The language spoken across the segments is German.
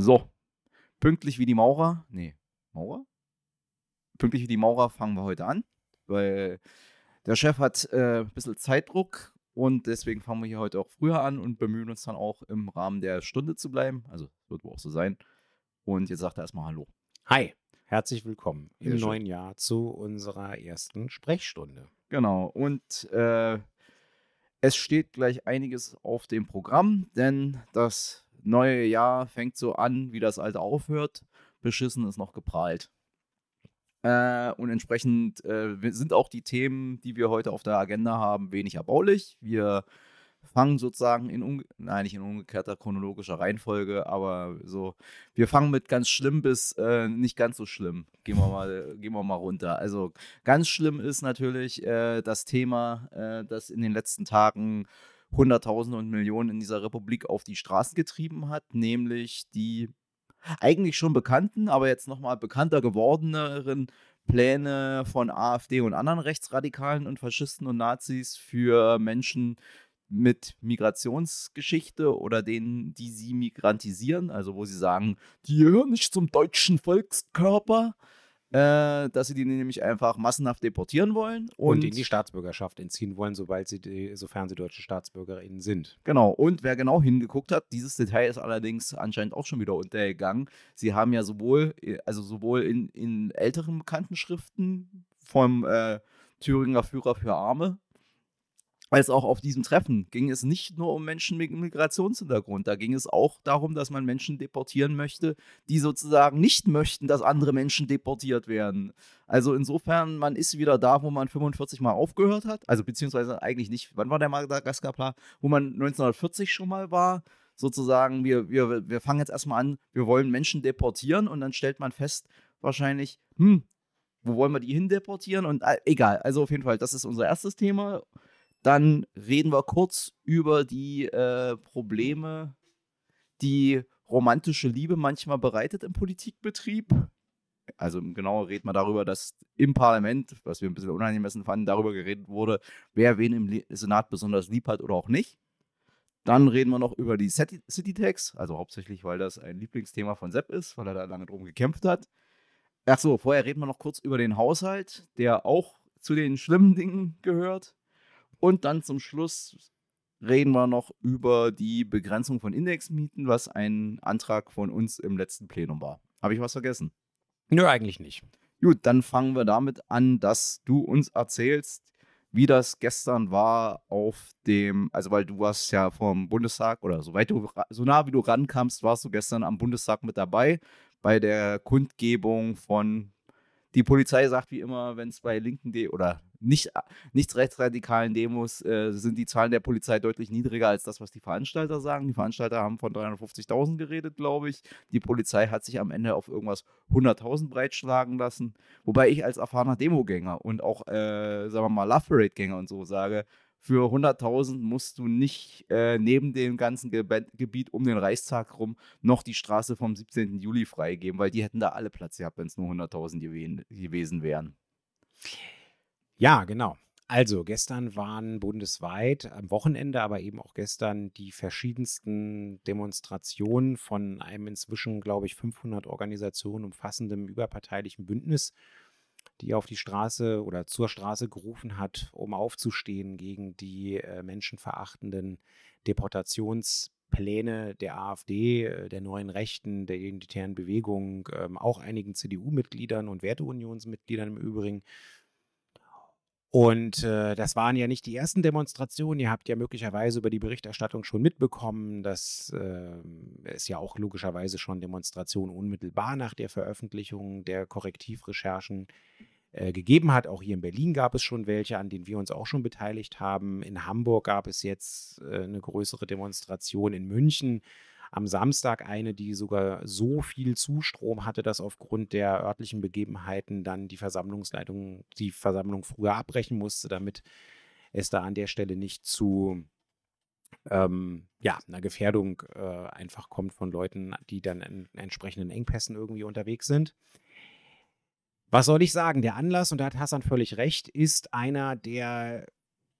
So, pünktlich wie die Maurer. Nee, Maurer? Pünktlich wie die Maurer fangen wir heute an, weil der Chef hat äh, ein bisschen Zeitdruck und deswegen fangen wir hier heute auch früher an und bemühen uns dann auch im Rahmen der Stunde zu bleiben. Also wird wohl auch so sein. Und jetzt sagt er erstmal Hallo. Hi, herzlich willkommen Sehr im schön. neuen Jahr zu unserer ersten Sprechstunde. Genau. Und äh, es steht gleich einiges auf dem Programm, denn das neue Jahr fängt so an, wie das alte aufhört. Beschissen ist noch geprahlt. Äh, und entsprechend äh, sind auch die Themen, die wir heute auf der Agenda haben, wenig erbaulich. Wir fangen sozusagen in, nein, nicht in umgekehrter chronologischer Reihenfolge, aber so, wir fangen mit ganz schlimm bis äh, nicht ganz so schlimm. Gehen wir mal, gehen wir mal runter. Also ganz schlimm ist natürlich äh, das Thema, äh, das in den letzten Tagen Hunderttausende und Millionen in dieser Republik auf die Straßen getrieben hat, nämlich die eigentlich schon bekannten, aber jetzt nochmal bekannter gewordeneren Pläne von AfD und anderen Rechtsradikalen und Faschisten und Nazis für Menschen mit Migrationsgeschichte oder denen, die sie migrantisieren, also wo sie sagen, die gehören nicht zum deutschen Volkskörper, äh, dass sie die nämlich einfach massenhaft deportieren wollen. Und, Und, ihnen die Staatsbürgerschaft entziehen wollen, sobald sie die, sofern sie deutsche StaatsbürgerInnen sind. Genau, und wer genau hingeguckt hat, dieses Detail ist allerdings anscheinend auch schon wieder untergegangen. Sie haben ja sowohl, äh, also sowohl in, in älteren bekannten Schriften vom äh, Thüringer Führer für Arme, als auch auf diesem Treffen ging es nicht nur um Menschen mit Migrationshintergrund. Da ging es auch darum, dass man Menschen deportieren möchte, die sozusagen nicht möchten, dass andere Menschen deportiert werden. Also insofern, man ist wieder da, wo man 45 Mal aufgehört hat. Also beziehungsweise eigentlich nicht. Wann war der Madagaskar-Plan? Wo man 1940 schon mal war. Sozusagen, wir, wir, wir fangen jetzt erstmal an, wir wollen Menschen deportieren und dann stellt man fest, wahrscheinlich, hm, wo wollen wir die hin deportieren? Und äh, egal, also auf jeden Fall, das ist unser erstes Thema. Dann reden wir kurz über die äh, Probleme, die romantische Liebe manchmal bereitet im Politikbetrieb. Also genauer reden wir darüber, dass im Parlament, was wir ein bisschen unangemessen fanden, darüber geredet wurde, wer wen im Senat besonders lieb hat oder auch nicht. Dann reden wir noch über die City- City-Tax, also hauptsächlich, weil das ein Lieblingsthema von Sepp ist, weil er da lange drum gekämpft hat. Ach so, vorher reden wir noch kurz über den Haushalt, der auch zu den schlimmen Dingen gehört. Und dann zum Schluss reden wir noch über die Begrenzung von Indexmieten, was ein Antrag von uns im letzten Plenum war. Habe ich was vergessen? Nö, eigentlich nicht. Gut, dann fangen wir damit an, dass du uns erzählst, wie das gestern war auf dem, also weil du warst ja vom Bundestag oder soweit du, ra- so nah wie du rankamst, warst du gestern am Bundestag mit dabei bei der Kundgebung von, die Polizei sagt wie immer, wenn es bei linken De oder nicht, nicht rechtsradikalen Demos äh, sind die Zahlen der Polizei deutlich niedriger als das, was die Veranstalter sagen. Die Veranstalter haben von 350.000 geredet, glaube ich. Die Polizei hat sich am Ende auf irgendwas 100.000 breitschlagen lassen. Wobei ich als erfahrener Demogänger und auch, äh, sagen wir mal, Love Parade-Gänger und so sage, für 100.000 musst du nicht äh, neben dem ganzen Gebe Gebiet um den Reichstag rum noch die Straße vom 17. Juli freigeben, weil die hätten da alle Platz gehabt, wenn es nur 100.000 gewen- gewesen wären. Ja, genau. Also, gestern waren bundesweit, am Wochenende, aber eben auch gestern die verschiedensten Demonstrationen von einem inzwischen, glaube ich, 500 Organisationen umfassendem überparteilichen Bündnis, die auf die Straße oder zur Straße gerufen hat, um aufzustehen gegen die äh, menschenverachtenden Deportationspläne der AfD, äh, der neuen Rechten, der identitären Bewegung, ähm, auch einigen CDU-Mitgliedern und Werteunionsmitgliedern im Übrigen. Und äh, das waren ja nicht die ersten Demonstrationen. Ihr habt ja möglicherweise über die Berichterstattung schon mitbekommen, dass äh, es ja auch logischerweise schon Demonstrationen unmittelbar nach der Veröffentlichung der Korrektivrecherchen äh, gegeben hat. Auch hier in Berlin gab es schon welche, an denen wir uns auch schon beteiligt haben. In Hamburg gab es jetzt äh, eine größere Demonstration. In München am Samstag eine, die sogar so viel Zustrom hatte, dass aufgrund der örtlichen Begebenheiten dann die Versammlungsleitung die Versammlung früher abbrechen musste, damit es da an der Stelle nicht zu ähm, ja, einer Gefährdung äh, einfach kommt von Leuten, die dann in entsprechenden Engpässen irgendwie unterwegs sind. Was soll ich sagen? Der Anlass, und da hat Hassan völlig recht, ist einer der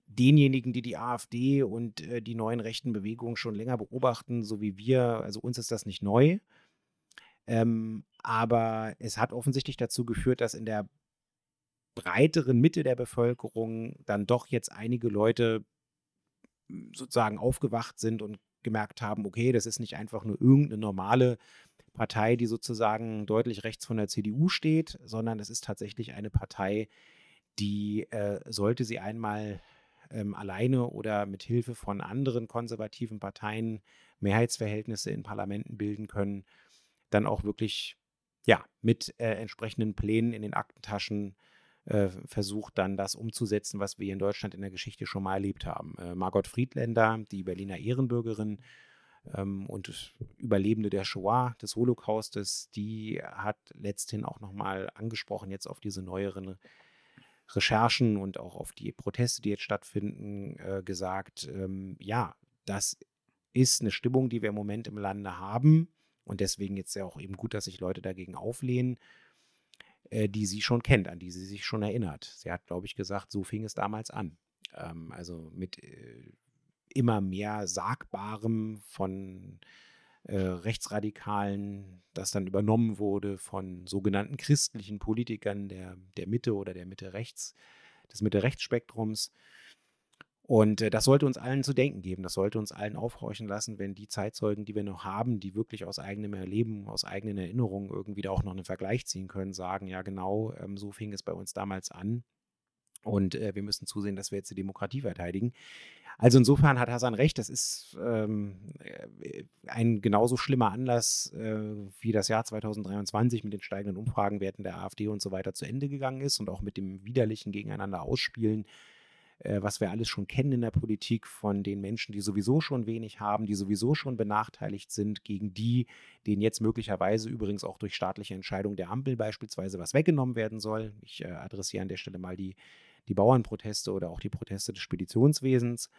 denjenigen, die die AfD und äh, die neuen rechten Bewegungen schon länger beobachten, so wie wir. Also uns ist das nicht neu. Ähm, aber es hat offensichtlich dazu geführt, dass in der breiteren Mitte der Bevölkerung dann doch jetzt einige Leute hm, sozusagen aufgewacht sind und gemerkt haben, okay, das ist nicht einfach nur irgendeine normale Partei, die sozusagen deutlich rechts von der CDU steht, sondern es ist tatsächlich eine Partei, die, äh, sollte sie einmal ähm, alleine oder mit Hilfe von anderen konservativen Parteien Mehrheitsverhältnisse in Parlamenten bilden können, dann auch wirklich ja, mit äh, entsprechenden Plänen in den Aktentaschen äh, versucht dann das umzusetzen, was wir in Deutschland in der Geschichte schon mal erlebt haben. Äh, Margot Friedländer, die Berliner Ehrenbürgerin ähm, und Überlebende der Shoah, des Holocaustes, die hat letzthin auch nochmal angesprochen jetzt auf diese neueren Recherchen und auch auf die Proteste, die jetzt stattfinden, äh, gesagt, ähm, ja, das ist eine Stimmung, die wir im Moment im Lande haben und deswegen jetzt ja auch eben gut, dass sich Leute dagegen auflehnen, äh, die sie schon kennt, an die sie sich schon erinnert. Sie hat, glaube ich, gesagt, so fing es damals an. Ähm, also mit äh, immer mehr Sagbarem von äh, Rechtsradikalen, das dann übernommen wurde von sogenannten christlichen Politikern der, der Mitte oder der Mitte rechts, des Mitte-Rechts-Spektrums. Und äh, das sollte uns allen zu denken geben. Das sollte uns allen aufhorchen lassen, wenn die Zeitzeugen, die wir noch haben, die wirklich aus eigenem Erleben, aus eigenen Erinnerungen irgendwie da auch noch einen Vergleich ziehen können, sagen, ja genau, ähm, so fing es bei uns damals an. Und äh, wir müssen zusehen, dass wir jetzt die Demokratie verteidigen. Also insofern hat Hassan recht, das ist ähm, äh, ein genauso schlimmer Anlass, äh, wie das Jahr 2023 mit den steigenden Umfragenwerten der AfD und so weiter zu Ende gegangen ist und auch mit dem widerlichen Gegeneinander ausspielen äh, was wir alles schon kennen in der Politik von den Menschen, die sowieso schon wenig haben, die sowieso schon benachteiligt sind, gegen die, denen jetzt möglicherweise übrigens auch durch staatliche Entscheidung der Ampel beispielsweise was weggenommen werden soll. Ich äh, adressiere an der Stelle mal die, die Bauernproteste oder auch die Proteste des Speditionswesens.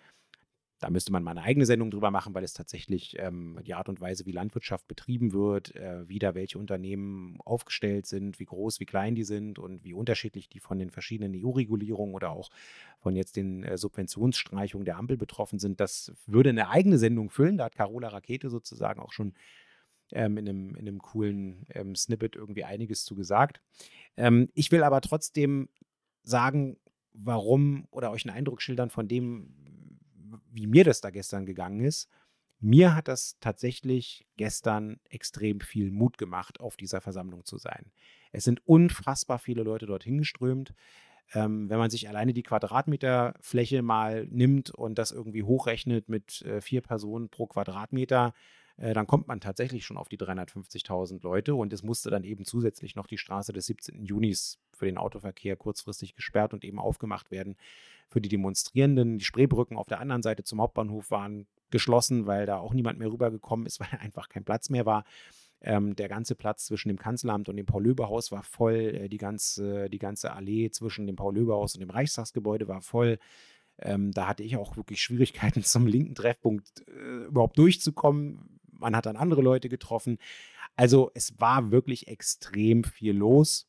Da müsste man mal eine eigene Sendung drüber machen, weil es tatsächlich ähm, die Art und Weise, wie Landwirtschaft betrieben wird, äh, wie da welche Unternehmen aufgestellt sind, wie groß, wie klein die sind und wie unterschiedlich die von den verschiedenen EU-Regulierungen oder auch von jetzt den äh, Subventionsstreichungen der Ampel betroffen sind. Das würde eine eigene Sendung füllen. Da hat Carola Rakete sozusagen auch schon ähm, in, einem, in einem coolen ähm, Snippet irgendwie einiges zu gesagt. Ähm, ich will aber trotzdem sagen, warum oder euch einen Eindruck schildern von dem, wie mir das da gestern gegangen ist. Mir hat das tatsächlich gestern extrem viel Mut gemacht, auf dieser Versammlung zu sein. Es sind unfassbar viele Leute dorthin geströmt. Ähm, wenn man sich alleine die Quadratmeterfläche mal nimmt und das irgendwie hochrechnet mit äh, vier Personen pro Quadratmeter, äh, dann kommt man tatsächlich schon auf die 350.000 Leute und es musste dann eben zusätzlich noch die Straße des 17. Junis für den Autoverkehr kurzfristig gesperrt und eben aufgemacht werden für die Demonstrierenden. Die Spreebrücken auf der anderen Seite zum Hauptbahnhof waren geschlossen, weil da auch niemand mehr rübergekommen ist, weil einfach kein Platz mehr war. Ähm, der ganze Platz zwischen dem Kanzleramt und dem Paul-Löbe-Haus war voll. Äh, die, ganze, die ganze Allee zwischen dem Paul-Löbe-Haus und dem Reichstagsgebäude war voll. Ähm, da hatte ich auch wirklich Schwierigkeiten, zum linken Treffpunkt äh, überhaupt durchzukommen man hat dann andere Leute getroffen. Also es war wirklich extrem viel los.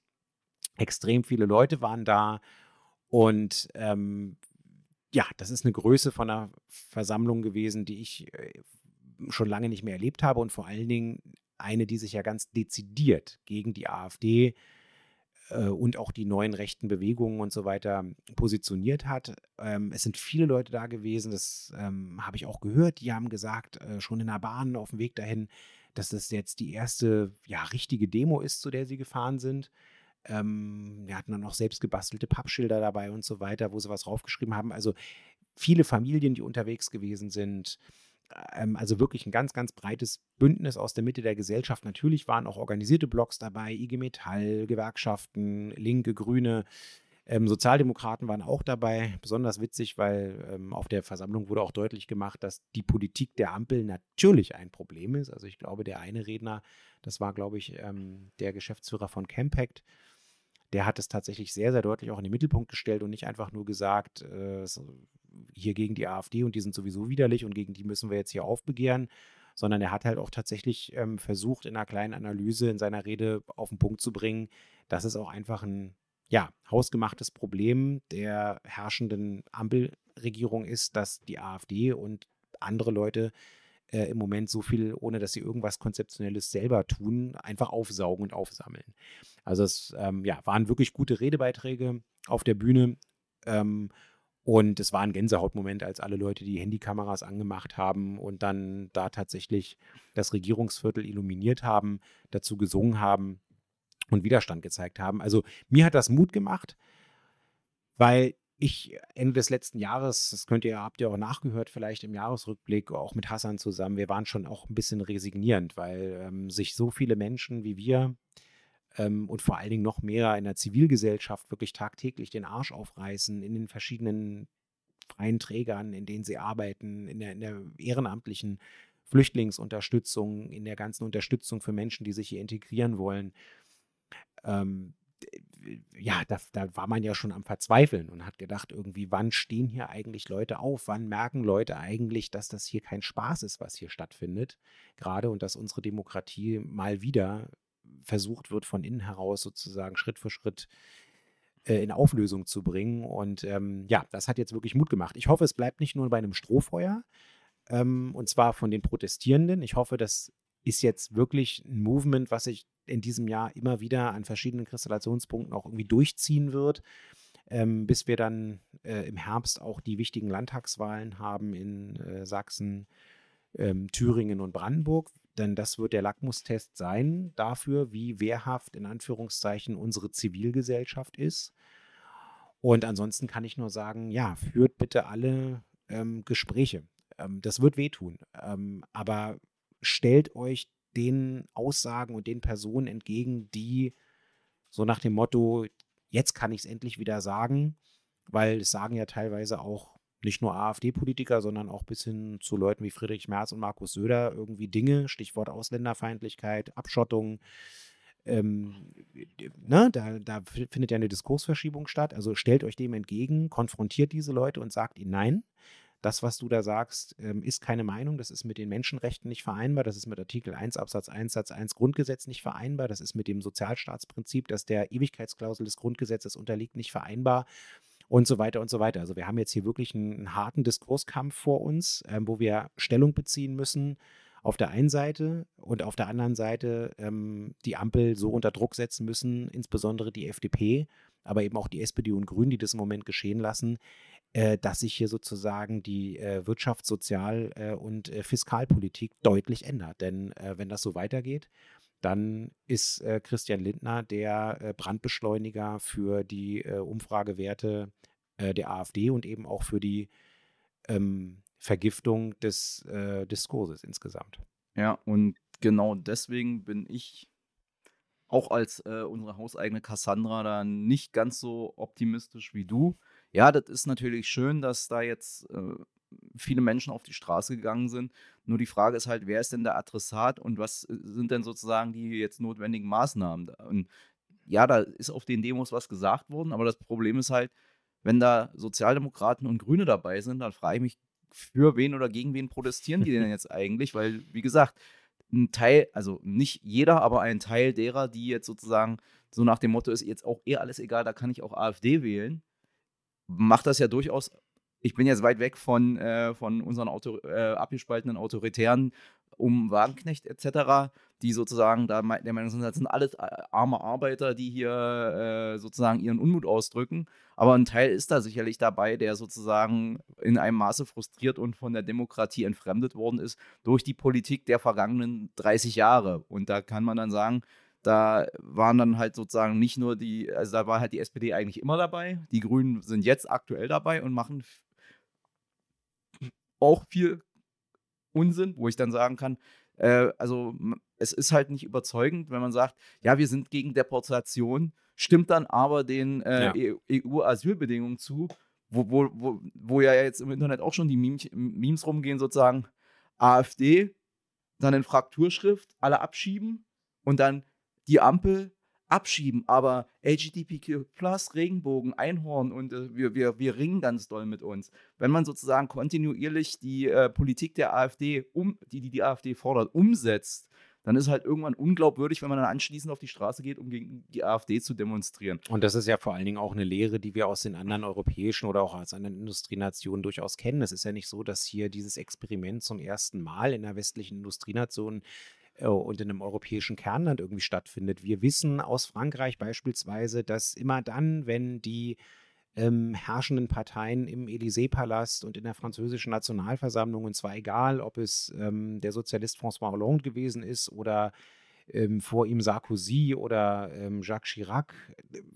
Extrem viele Leute waren da. Und ähm, ja, das ist eine Größe von einer Versammlung gewesen, die ich äh, schon lange nicht mehr erlebt habe und vor allen Dingen eine, die sich ja ganz dezidiert gegen die AfD äh, und auch die neuen rechten Bewegungen und so weiter positioniert hat. Ähm, es sind viele Leute da gewesen, das ähm, habe ich auch gehört, die haben gesagt, äh, schon in der Bahn auf dem Weg dahin, dass das jetzt die erste ja, richtige Demo ist, zu der sie gefahren sind. Ähm, wir hatten dann auch selbst gebastelte Pappschilder dabei und so weiter, wo sie was draufgeschrieben haben. Also viele Familien, die unterwegs gewesen sind ähm, also wirklich ein ganz, ganz breites Bündnis aus der Mitte der Gesellschaft. Natürlich waren auch organisierte Blocks dabei, IG Metall, Gewerkschaften, Linke, Grüne. Ähm, Sozialdemokraten waren auch dabei, besonders witzig, weil ähm, auf der Versammlung wurde auch deutlich gemacht, dass die Politik der Ampel natürlich ein Problem ist. Also ich glaube, der eine Redner, das war, glaube ich, ähm, der Geschäftsführer von Campact, der hat es tatsächlich sehr, sehr deutlich auch in den Mittelpunkt gestellt und nicht einfach nur gesagt, äh, hier gegen die AfD und die sind sowieso widerlich und gegen die müssen wir jetzt hier aufbegehren, sondern er hat halt auch tatsächlich ähm, versucht, in einer kleinen Analyse in seiner Rede auf den Punkt zu bringen, dass es auch einfach ein ja, hausgemachtes Problem der herrschenden Ampelregierung ist, dass die AfD und andere Leute äh, im Moment so viel, ohne dass sie irgendwas Konzeptionelles selber tun, einfach aufsaugen und aufsammeln. Also es ähm, ja, waren wirklich gute Redebeiträge auf der Bühne. Ähm, und es war ein Gänsehautmoment, als alle Leute die Handykameras angemacht haben und dann da tatsächlich das Regierungsviertel illuminiert haben, dazu gesungen haben und Widerstand gezeigt haben. Also mir hat das Mut gemacht, weil ich Ende des letzten Jahres, das könnt ihr, habt ihr auch nachgehört, vielleicht im Jahresrückblick, auch mit Hassan zusammen, wir waren schon auch ein bisschen resignierend, weil ähm, sich so viele Menschen wie wir ähm, und vor allen Dingen noch mehr in der Zivilgesellschaft wirklich tagtäglich den Arsch aufreißen, in den verschiedenen freien Trägern, in denen sie arbeiten, in der, in der ehrenamtlichen Flüchtlingsunterstützung, in der ganzen Unterstützung für Menschen, die sich hier integrieren wollen. Ähm, ja, da, da, war man ja schon am Verzweifeln und hat gedacht, irgendwie, wann stehen hier eigentlich Leute auf? Wann merken Leute eigentlich, dass das hier kein Spaß ist, was hier stattfindet? Gerade und dass unsere Demokratie mal wieder versucht wird, von innen heraus sozusagen Schritt für Schritt äh, in Auflösung zu bringen. Und ähm, ja, das hat jetzt wirklich Mut gemacht. Ich hoffe, es bleibt nicht nur bei einem Strohfeuer, ähm, und zwar von den Protestierenden. Ich hoffe, das ist jetzt wirklich ein Movement, was sich in diesem Jahr immer wieder an verschiedenen Kristallationspunkten auch irgendwie durchziehen wird, ähm, bis wir dann äh, im Herbst auch die wichtigen Landtagswahlen haben in äh, Sachsen, ähm, Thüringen und Brandenburg. Denn das wird der Lackmustest sein dafür, wie wehrhaft in Anführungszeichen unsere Zivilgesellschaft ist. Und ansonsten kann ich nur sagen, ja, führt bitte alle ähm, Gespräche. Ähm, das wird wehtun. Ähm, aber stellt euch den Aussagen und den Personen entgegen, die so nach dem Motto, jetzt kann ich es endlich wieder sagen, weil es sagen ja teilweise auch nicht nur AfD-Politiker, sondern auch bis hin zu Leuten wie Friedrich Merz und Markus Söder irgendwie Dinge, Stichwort Ausländerfeindlichkeit, Abschottung. Ähm, ne, da, da findet ja eine Diskursverschiebung statt. Also stellt euch dem entgegen, konfrontiert diese Leute und sagt ihnen nein das, was du da sagst, ähm, ist keine Meinung, das ist mit den Menschenrechten nicht vereinbar, das ist mit Artikel 1 Absatz 1 Satz 1 Grundgesetz nicht vereinbar, das ist mit dem Sozialstaatsprinzip, das der Ewigkeitsklausel des Grundgesetzes unterliegt, nicht vereinbar und so weiter und so weiter. Also wir haben jetzt hier wirklich einen, einen harten Diskurskampf vor uns, ähm, wo wir Stellung beziehen müssen auf der einen Seite und auf der anderen Seite ähm, die Ampel so unter Druck setzen müssen, insbesondere die FDP, aber eben auch die SPD und Grünen, die das im Moment geschehen lassen, äh, dass sich hier sozusagen die äh, Wirtschafts-, Sozial- äh, und äh, Fiskalpolitik deutlich ändert. Denn äh, wenn das so weitergeht, dann ist äh, Christian Lindner der Brandbeschleuniger für die Umfragewerte der AfD und eben auch für die ähm, Vergiftung des Diskurses insgesamt. Ja, und genau deswegen bin ich auch als unsere hauseigene Cassandra da nicht ganz so optimistisch wie du. Ja, das ist natürlich schön, dass da jetzt äh, viele Menschen auf die Straße gegangen sind. Nur die Frage ist halt, wer ist denn der Adressat und was äh, sind denn sozusagen die jetzt notwendigen Maßnahmen? Und ja, da ist auf den Demos was gesagt worden, aber das Problem ist halt, wenn da Sozialdemokraten und Grüne dabei sind, dann frage ich mich, für wen oder gegen wen protestieren die denn jetzt eigentlich? Weil, wie gesagt, ein Teil, also nicht jeder, aber ein Teil derer, die jetzt sozusagen so nach dem Motto ist, jetzt auch eher alles egal, da kann ich auch AfD wählen, macht das ja durchaus. Ich bin jetzt weit weg von, äh, von unseren Auto, äh, abgespaltenen Autoritären um Wagenknecht etc., die sozusagen da der Meinung sind, das sind alles äh, arme Arbeiter, die hier äh, sozusagen ihren Unmut ausdrücken. Aber ein Teil ist da sicherlich dabei, der sozusagen in einem Maße frustriert und von der Demokratie entfremdet worden ist durch die Politik der vergangenen 30 Jahre. Und da kann man dann sagen, da waren dann halt sozusagen nicht nur die, also da war halt die SPD eigentlich immer dabei. Die Grünen sind jetzt aktuell dabei und machen auch viel Unsinn, wo ich dann sagen kann, äh, also es ist halt nicht überzeugend, wenn man sagt, ja, wir sind gegen Deportation, stimmt dann aber den äh, ja. EU-Asylbedingungen zu, wo, wo, wo, wo ja jetzt im Internet auch schon die Memes rumgehen, sozusagen AfD, dann in Frakturschrift, alle abschieben und dann die Ampel abschieben, aber LGBTQ Plus, Regenbogen, Einhorn und äh, wir, wir, wir ringen ganz doll mit uns. Wenn man sozusagen kontinuierlich die äh, Politik der AfD, um, die, die die AfD fordert, umsetzt, dann ist halt irgendwann unglaubwürdig, wenn man dann anschließend auf die Straße geht, um gegen die AfD zu demonstrieren. Und das ist ja vor allen Dingen auch eine Lehre, die wir aus den anderen europäischen oder auch aus anderen Industrienationen durchaus kennen. Es ist ja nicht so, dass hier dieses Experiment zum ersten Mal in einer westlichen Industrienation und in einem europäischen Kernland irgendwie stattfindet. Wir wissen aus Frankreich beispielsweise, dass immer dann, wenn die ähm, herrschenden Parteien im Élysée-Palast und in der französischen Nationalversammlung, und zwar egal, ob es ähm, der Sozialist François Hollande gewesen ist oder ähm, vor ihm Sarkozy oder ähm, Jacques Chirac,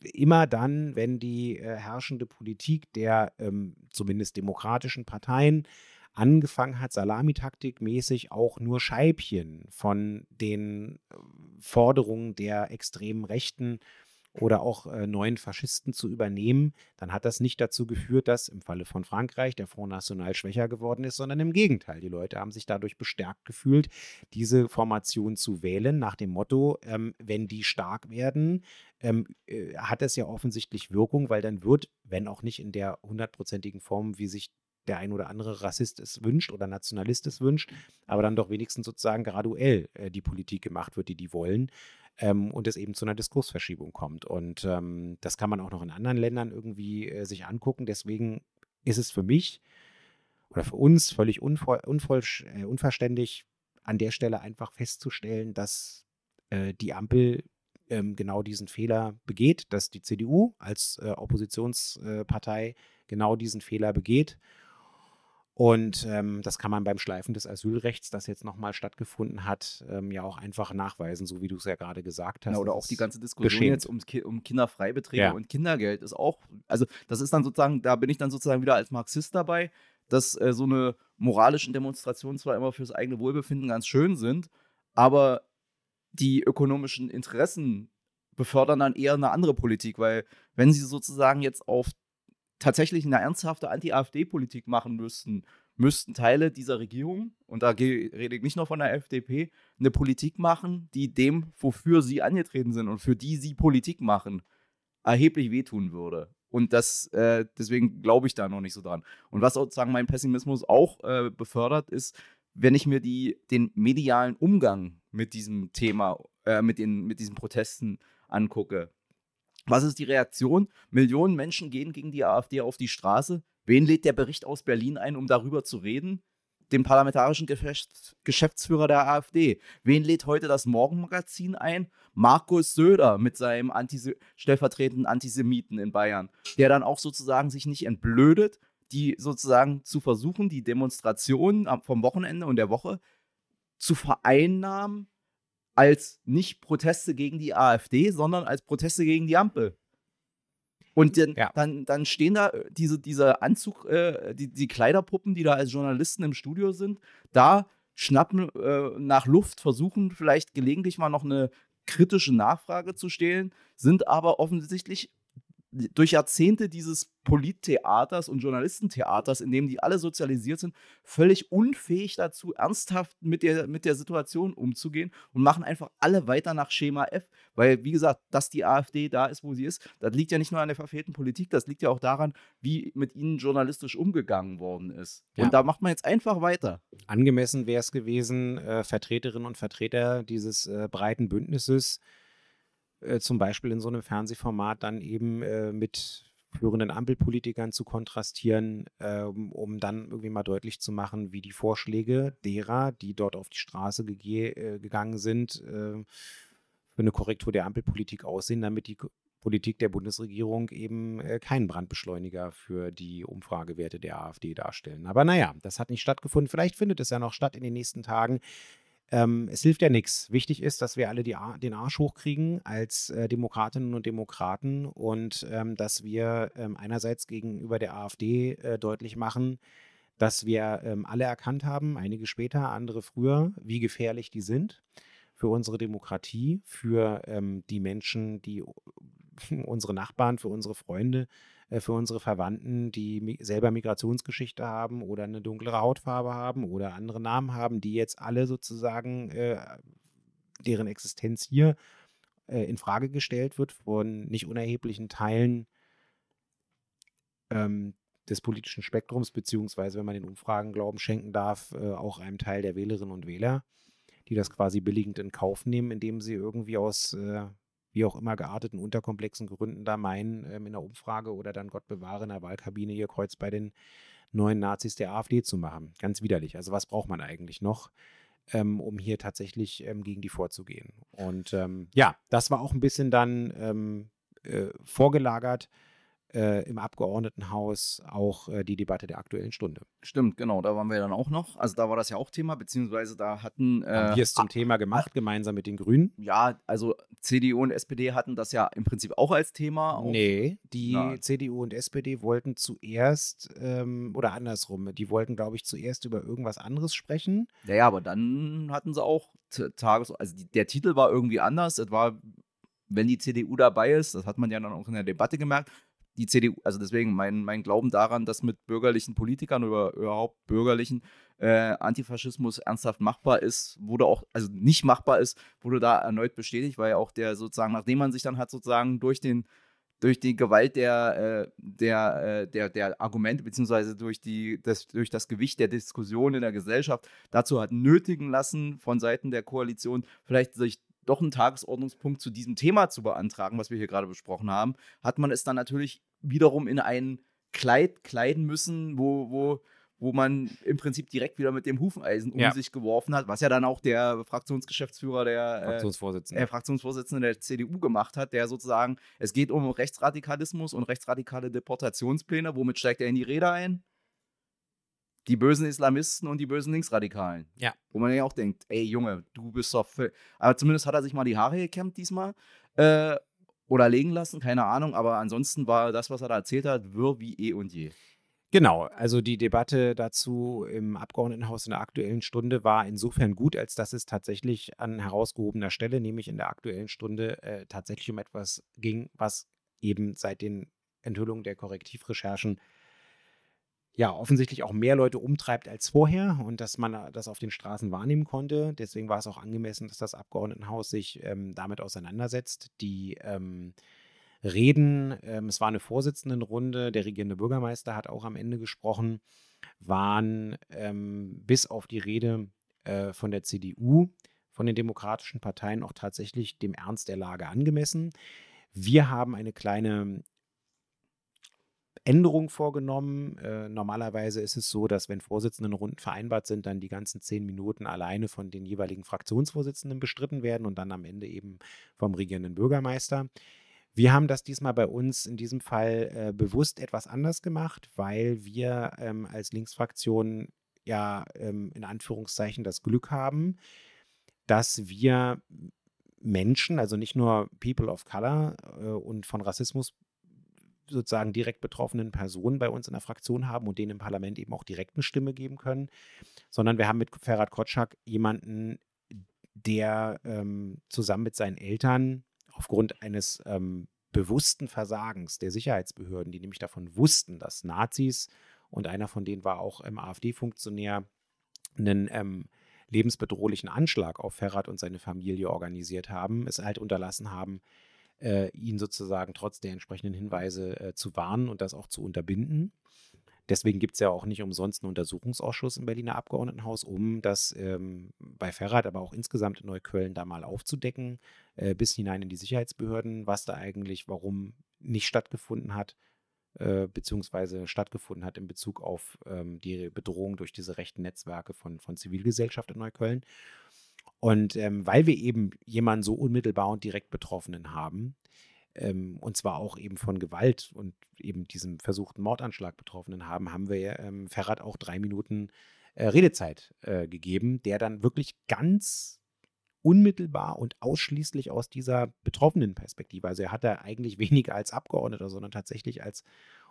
immer dann, wenn die äh, herrschende Politik der ähm, zumindest demokratischen Parteien angefangen hat, salamitaktikmäßig auch nur Scheibchen von den äh, Forderungen der extremen Rechten oder auch äh, neuen Faschisten zu übernehmen, dann hat das nicht dazu geführt, dass im Falle von Frankreich der Front National schwächer geworden ist, sondern im Gegenteil. Die Leute haben sich dadurch bestärkt gefühlt, diese Formation zu wählen, nach dem Motto, ähm, wenn die stark werden, ähm, äh, hat es ja offensichtlich Wirkung, weil dann wird, wenn auch nicht in der hundertprozentigen Form, wie sich der ein oder andere Rassist es wünscht oder Nationalist es wünscht, aber dann doch wenigstens sozusagen graduell äh, die Politik gemacht wird, die die wollen ähm, und es eben zu einer Diskursverschiebung kommt. Und ähm, das kann man auch noch in anderen Ländern irgendwie äh, sich angucken. Deswegen ist es für mich oder für uns völlig unvoll, unvoll, äh, unverständlich, an der Stelle einfach festzustellen, dass äh, die Ampel ähm, genau diesen Fehler begeht, dass die CDU als äh, Oppositionspartei genau diesen Fehler begeht und ähm, das kann man beim Schleifen des Asylrechts, das jetzt nochmal stattgefunden hat, ähm, ja auch einfach nachweisen, so wie du es ja gerade gesagt hast. Ja, oder auch die ganze Diskussion beschämt. jetzt um, um Kinderfreibeträge ja. und Kindergeld ist auch, also das ist dann sozusagen, da bin ich dann sozusagen wieder als Marxist dabei, dass äh, so eine moralischen Demonstrationen zwar immer fürs eigene Wohlbefinden ganz schön sind, aber die ökonomischen Interessen befördern dann eher eine andere Politik, weil wenn sie sozusagen jetzt auf tatsächlich eine ernsthafte Anti-AfD-Politik machen müssten, müssten Teile dieser Regierung, und da rede ich nicht nur von der FDP, eine Politik machen, die dem, wofür sie angetreten sind und für die sie Politik machen, erheblich wehtun würde. Und das, äh, deswegen glaube ich da noch nicht so dran. Und was sozusagen meinen Pessimismus auch äh, befördert, ist, wenn ich mir die, den medialen Umgang mit diesem Thema, äh, mit, den, mit diesen Protesten angucke. Was ist die Reaktion? Millionen Menschen gehen gegen die AfD auf die Straße. Wen lädt der Bericht aus Berlin ein, um darüber zu reden? Den parlamentarischen Geschäftsführer der AfD. Wen lädt heute das Morgenmagazin ein? Markus Söder mit seinem Antise stellvertretenden Antisemiten in Bayern, der dann auch sozusagen sich nicht entblödet, die sozusagen zu versuchen, die Demonstrationen vom Wochenende und der Woche zu vereinnahmen als nicht Proteste gegen die AfD, sondern als Proteste gegen die Ampel. Und dann, ja. dann, dann, stehen da äh, diese, diese Anzug, äh, die, die Kleiderpuppen, die da als Journalisten im Studio sind, da schnappen äh, nach Luft, versuchen vielleicht gelegentlich mal noch eine kritische Nachfrage zu stellen, sind aber offensichtlich durch Jahrzehnte dieses Polittheaters und Journalistentheaters, in dem die alle sozialisiert sind, völlig unfähig dazu, ernsthaft mit der, mit der Situation umzugehen und machen einfach alle weiter nach Schema F. Weil, wie gesagt, dass die AfD da ist, wo sie ist, das liegt ja nicht nur an der verfehlten Politik, das liegt ja auch daran, wie mit ihnen journalistisch umgegangen worden ist. Ja. Und da macht man jetzt einfach weiter. Angemessen wäre es gewesen, äh, Vertreterinnen und Vertreter dieses äh, breiten Bündnisses äh, zum Beispiel in so einem Fernsehformat dann eben äh, mit führenden Ampelpolitikern zu kontrastieren, ähm, um dann irgendwie mal deutlich zu machen, wie die Vorschläge derer, die dort auf die Straße äh, gegangen sind, äh, für eine Korrektur der Ampelpolitik aussehen, damit die Politik der Bundesregierung eben äh, keinen Brandbeschleuniger für die Umfragewerte der AfD darstellen. Aber naja, das hat nicht stattgefunden. Vielleicht findet es ja noch statt in den nächsten Tagen. Ähm, es hilft ja nichts. Wichtig ist, dass wir alle die, den Arsch hochkriegen als äh, Demokratinnen und Demokraten und ähm, dass wir ähm, einerseits gegenüber der AfD äh, deutlich machen, dass wir ähm, alle erkannt haben, einige später, andere früher, wie gefährlich die sind für unsere Demokratie, für ähm, die Menschen, die unsere Nachbarn, für unsere Freunde, äh, für unsere Verwandten, die selber Migrationsgeschichte haben oder eine dunklere Hautfarbe haben oder andere Namen haben, die jetzt alle sozusagen äh, deren Existenz hier äh, in Frage gestellt wird von nicht unerheblichen Teilen ähm, des politischen Spektrums, beziehungsweise, wenn man den Umfragen Glauben schenken darf, äh, auch einem Teil der Wählerinnen und Wähler. die das quasi billigend in Kauf nehmen, indem sie irgendwie aus äh, wie auch immer gearteten unterkomplexen Gründen da meinen, ähm, in der Umfrage oder dann Gott bewahre in der Wahlkabine ihr Kreuz bei den neuen Nazis der AfD zu machen. Ganz widerlich. Also was braucht man eigentlich noch, ähm, um hier tatsächlich ähm, gegen die vorzugehen? Und ähm, ja, das war auch ein bisschen dann ähm, äh, vorgelagert äh, im Abgeordnetenhaus auch äh, die Debatte der Aktuellen Stunde. Stimmt, genau, da waren wir dann auch noch. Also da war das ja auch Thema, beziehungsweise da hatten. Äh, Haben wir es zum Thema gemacht, gemeinsam mit den Grünen? Ja, also CDU und SPD hatten das ja im Prinzip auch als Thema. Auch, nee, die na, CDU und SPD wollten zuerst, ähm, oder andersrum, die wollten, glaube ich, zuerst über irgendwas anderes sprechen. Ja, aber dann hatten sie auch Tages... Also die, der Titel war irgendwie anders. Es war wenn die CDU dabei ist, das hat man ja dann auch in der Debatte gemerkt, die CDU, also deswegen mein, mein Glauben daran, dass mit bürgerlichen Politikern oder überhaupt bürgerlichen äh, Antifaschismus ernsthaft machbar ist, wurde auch, also nicht machbar ist, wurde da erneut bestätigt, weil ja auch der sozusagen, nachdem man sich dann hat sozusagen durch den durch die Gewalt der, äh, der, äh, der, der Argumente, beziehungsweise durch, die, das, durch das Gewicht der Diskussion in der Gesellschaft dazu hat nötigen lassen, von Seiten der Koalition vielleicht sich doch einen Tagesordnungspunkt zu diesem Thema zu beantragen, was wir hier gerade besprochen haben, hat man es dann natürlich wiederum in ein Kleid kleiden müssen, wo, wo, wo man im Prinzip direkt wieder mit dem Hufeisen um ja. sich geworfen hat, was ja dann auch der Fraktionsgeschäftsführer der äh, Fraktionsvorsitzende. Äh, Fraktionsvorsitzende der CDU gemacht hat, der sozusagen, es geht um Rechtsradikalismus und rechtsradikale Deportationspläne. Womit steigt er in die Rede ein? Die bösen Islamisten und die bösen Linksradikalen. Ja. Wo man ja auch denkt, ey Junge, du bist doch. Aber zumindest hat er sich mal die Haare gekämmt diesmal. Äh, oder legen lassen, keine Ahnung. Aber ansonsten war das, was er da erzählt hat, wirr wie eh und je. Genau, also die Debatte dazu im Abgeordnetenhaus in der aktuellen Stunde war insofern gut, als dass es tatsächlich an herausgehobener Stelle, nämlich in der aktuellen Stunde, äh, tatsächlich um etwas ging, was eben seit den Enthüllungen der Korrektivrecherchen ja, offensichtlich auch mehr Leute umtreibt als vorher und dass man äh, das auf den Straßen wahrnehmen konnte. Deswegen war es auch angemessen, dass das Abgeordnetenhaus sich ähm, damit auseinandersetzt. Die ähm, Reden, ähm, es war eine Vorsitzendenrunde, der regierende Bürgermeister hat auch am Ende gesprochen, waren ähm, bis auf die Rede äh, von der CDU, von den demokratischen Parteien auch tatsächlich dem Ernst der Lage angemessen. Wir haben eine kleine Änderung vorgenommen. Äh, normalerweise ist es so, dass wenn Vorsitzendenrunden vereinbart sind, dann die ganzen zehn Minuten alleine von den jeweiligen Fraktionsvorsitzenden bestritten werden und dann am Ende eben vom regierenden Bürgermeister. Wir haben das diesmal bei uns in diesem Fall äh, bewusst etwas anders gemacht, weil wir ähm, als Linksfraktion ja ähm, in Anführungszeichen das Glück haben, dass wir Menschen, also nicht nur People of Color äh, und von Rassismus sozusagen direkt betroffenen Personen bei uns in der Fraktion haben und denen im Parlament eben auch direkt eine Stimme geben können, sondern wir haben mit Ferhat Kotschak jemanden, der ähm, zusammen mit seinen Eltern aufgrund eines ähm, bewussten Versagens der Sicherheitsbehörden, die nämlich davon wussten, dass Nazis und einer von denen war auch ähm, AfD-Funktionär, einen ähm, lebensbedrohlichen Anschlag auf Ferhat und seine Familie organisiert haben, es halt unterlassen haben, äh, ihn sozusagen trotz der entsprechenden Hinweise äh, zu warnen und das auch zu unterbinden. Deswegen gibt es ja auch nicht umsonst einen Untersuchungsausschuss im Berliner Abgeordnetenhaus, um das ähm, bei Ferrat, aber auch insgesamt in Neukölln da mal aufzudecken, äh, bis hinein in die Sicherheitsbehörden, was da eigentlich, warum nicht stattgefunden hat, äh, beziehungsweise stattgefunden hat in Bezug auf ähm, die Bedrohung durch diese rechten Netzwerke von, von Zivilgesellschaft in Neukölln. Und ähm, weil wir eben jemanden so unmittelbar und direkt Betroffenen haben, ähm, und zwar auch eben von Gewalt und eben diesem versuchten Mordanschlag Betroffenen haben, haben wir ähm, Ferrat auch drei Minuten äh, Redezeit äh, gegeben, der dann wirklich ganz unmittelbar und ausschließlich aus dieser betroffenen Perspektive, also er hat da eigentlich weniger als Abgeordneter, sondern tatsächlich als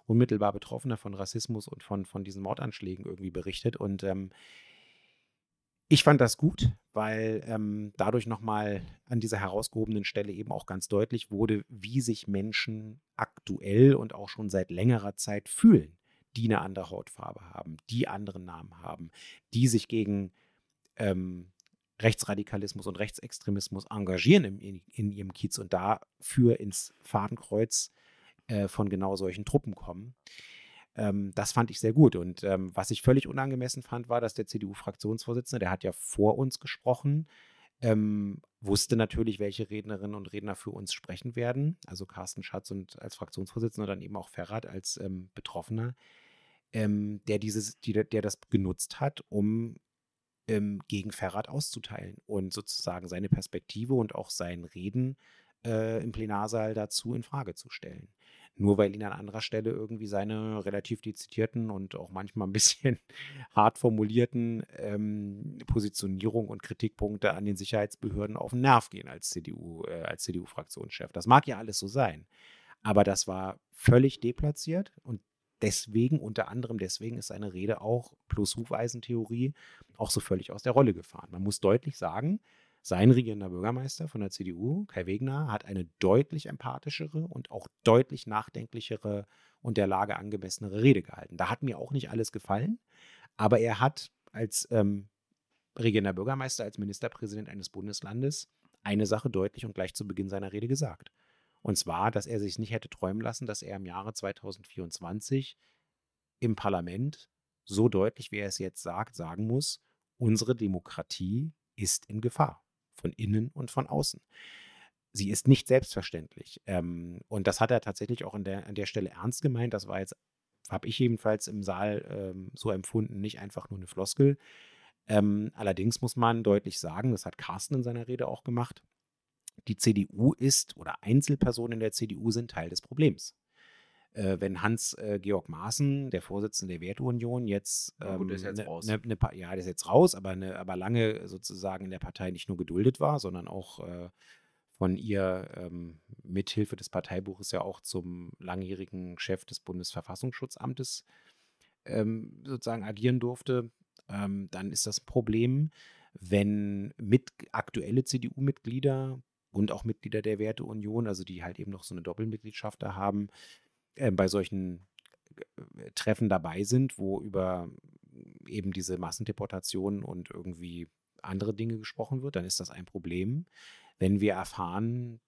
unmittelbar Betroffener von Rassismus und von, von diesen Mordanschlägen irgendwie berichtet. Und ähm, ich fand das gut, weil ähm, dadurch nochmal an dieser herausgehobenen Stelle eben auch ganz deutlich wurde, wie sich Menschen aktuell und auch schon seit längerer Zeit fühlen, die eine andere Hautfarbe haben, die anderen Namen haben, die sich gegen ähm, Rechtsradikalismus und Rechtsextremismus engagieren in, in, in, ihrem Kiez und dafür ins Fadenkreuz äh, von genau solchen Truppen kommen. Ähm, das fand ich sehr gut. Und ähm, was ich völlig unangemessen fand, war, dass der CDU-Fraktionsvorsitzende, der hat ja vor uns gesprochen, ähm, wusste natürlich, welche Rednerinnen und Redner für uns sprechen werden. Also Carsten Schatz und als Fraktionsvorsitzender, dann eben auch Ferrat als ähm, Betroffener, ähm, der dieses, die, der das genutzt hat, um ähm, gegen Ferrat auszuteilen und sozusagen seine Perspektive und auch sein Reden äh, im Plenarsaal dazu in Frage zu stellen nur weil ihn an anderer Stelle irgendwie seine relativ dezidierten und auch manchmal ein bisschen hart formulierten ähm, Positionierung und Kritikpunkte an den Sicherheitsbehörden auf den Nerv gehen als CDU, äh, als CDU-Fraktionschef. Das mag ja alles so sein. Aber das war völlig deplatziert und deswegen, unter anderem deswegen, ist seine Rede auch plus Hufeisentheorie auch so völlig aus der Rolle gefahren. Man muss deutlich sagen, sein regierender Bürgermeister von der CDU, Kai Wegner, hat eine deutlich empathischere und auch deutlich nachdenklichere und der Lage angemessenere Rede gehalten. Da hat mir auch nicht alles gefallen, aber er hat als ähm, regierender Bürgermeister, als Ministerpräsident eines Bundeslandes eine Sache deutlich und gleich zu Beginn seiner Rede gesagt. Und zwar, dass er sich nicht hätte träumen lassen, dass er im Jahre 2024 im Parlament so deutlich, wie er es jetzt sagt, sagen muss, unsere Demokratie ist in Gefahr von innen und von außen. Sie ist nicht selbstverständlich. Ähm, und das hat er tatsächlich auch an der, an der Stelle ernst gemeint. Das war jetzt, habe ich jedenfalls im Saal ähm, so empfunden, nicht einfach nur eine Floskel. Ähm, allerdings muss man deutlich sagen, das hat Carsten in seiner Rede auch gemacht, die CDU ist oder Einzelpersonen in der CDU sind Teil des Problems äh, wenn Hans-Georg äh, Maaßen, der Vorsitzende der Werteunion, jetzt, ähm, gut, jetzt ne, raus. Ne, ne, ja, der ist jetzt raus, aber, ne, aber lange sozusagen in der Partei nicht nur geduldet war, sondern auch äh, von ihr ähm, mithilfe des Parteibuches ja auch zum langjährigen Chef des Bundesverfassungsschutzamtes ähm, sozusagen agieren durfte, ähm, dann ist das ein Problem, wenn mit aktuelle CDU-Mitglieder und auch Mitglieder der Werteunion, also die halt eben noch so eine Doppelmitgliedschaft da haben, äh, bei solchen äh, Treffen dabei sind, wo über eben diese Massendeportationen und irgendwie andere Dinge gesprochen wird, dann ist das ein Problem. Wenn wir erfahren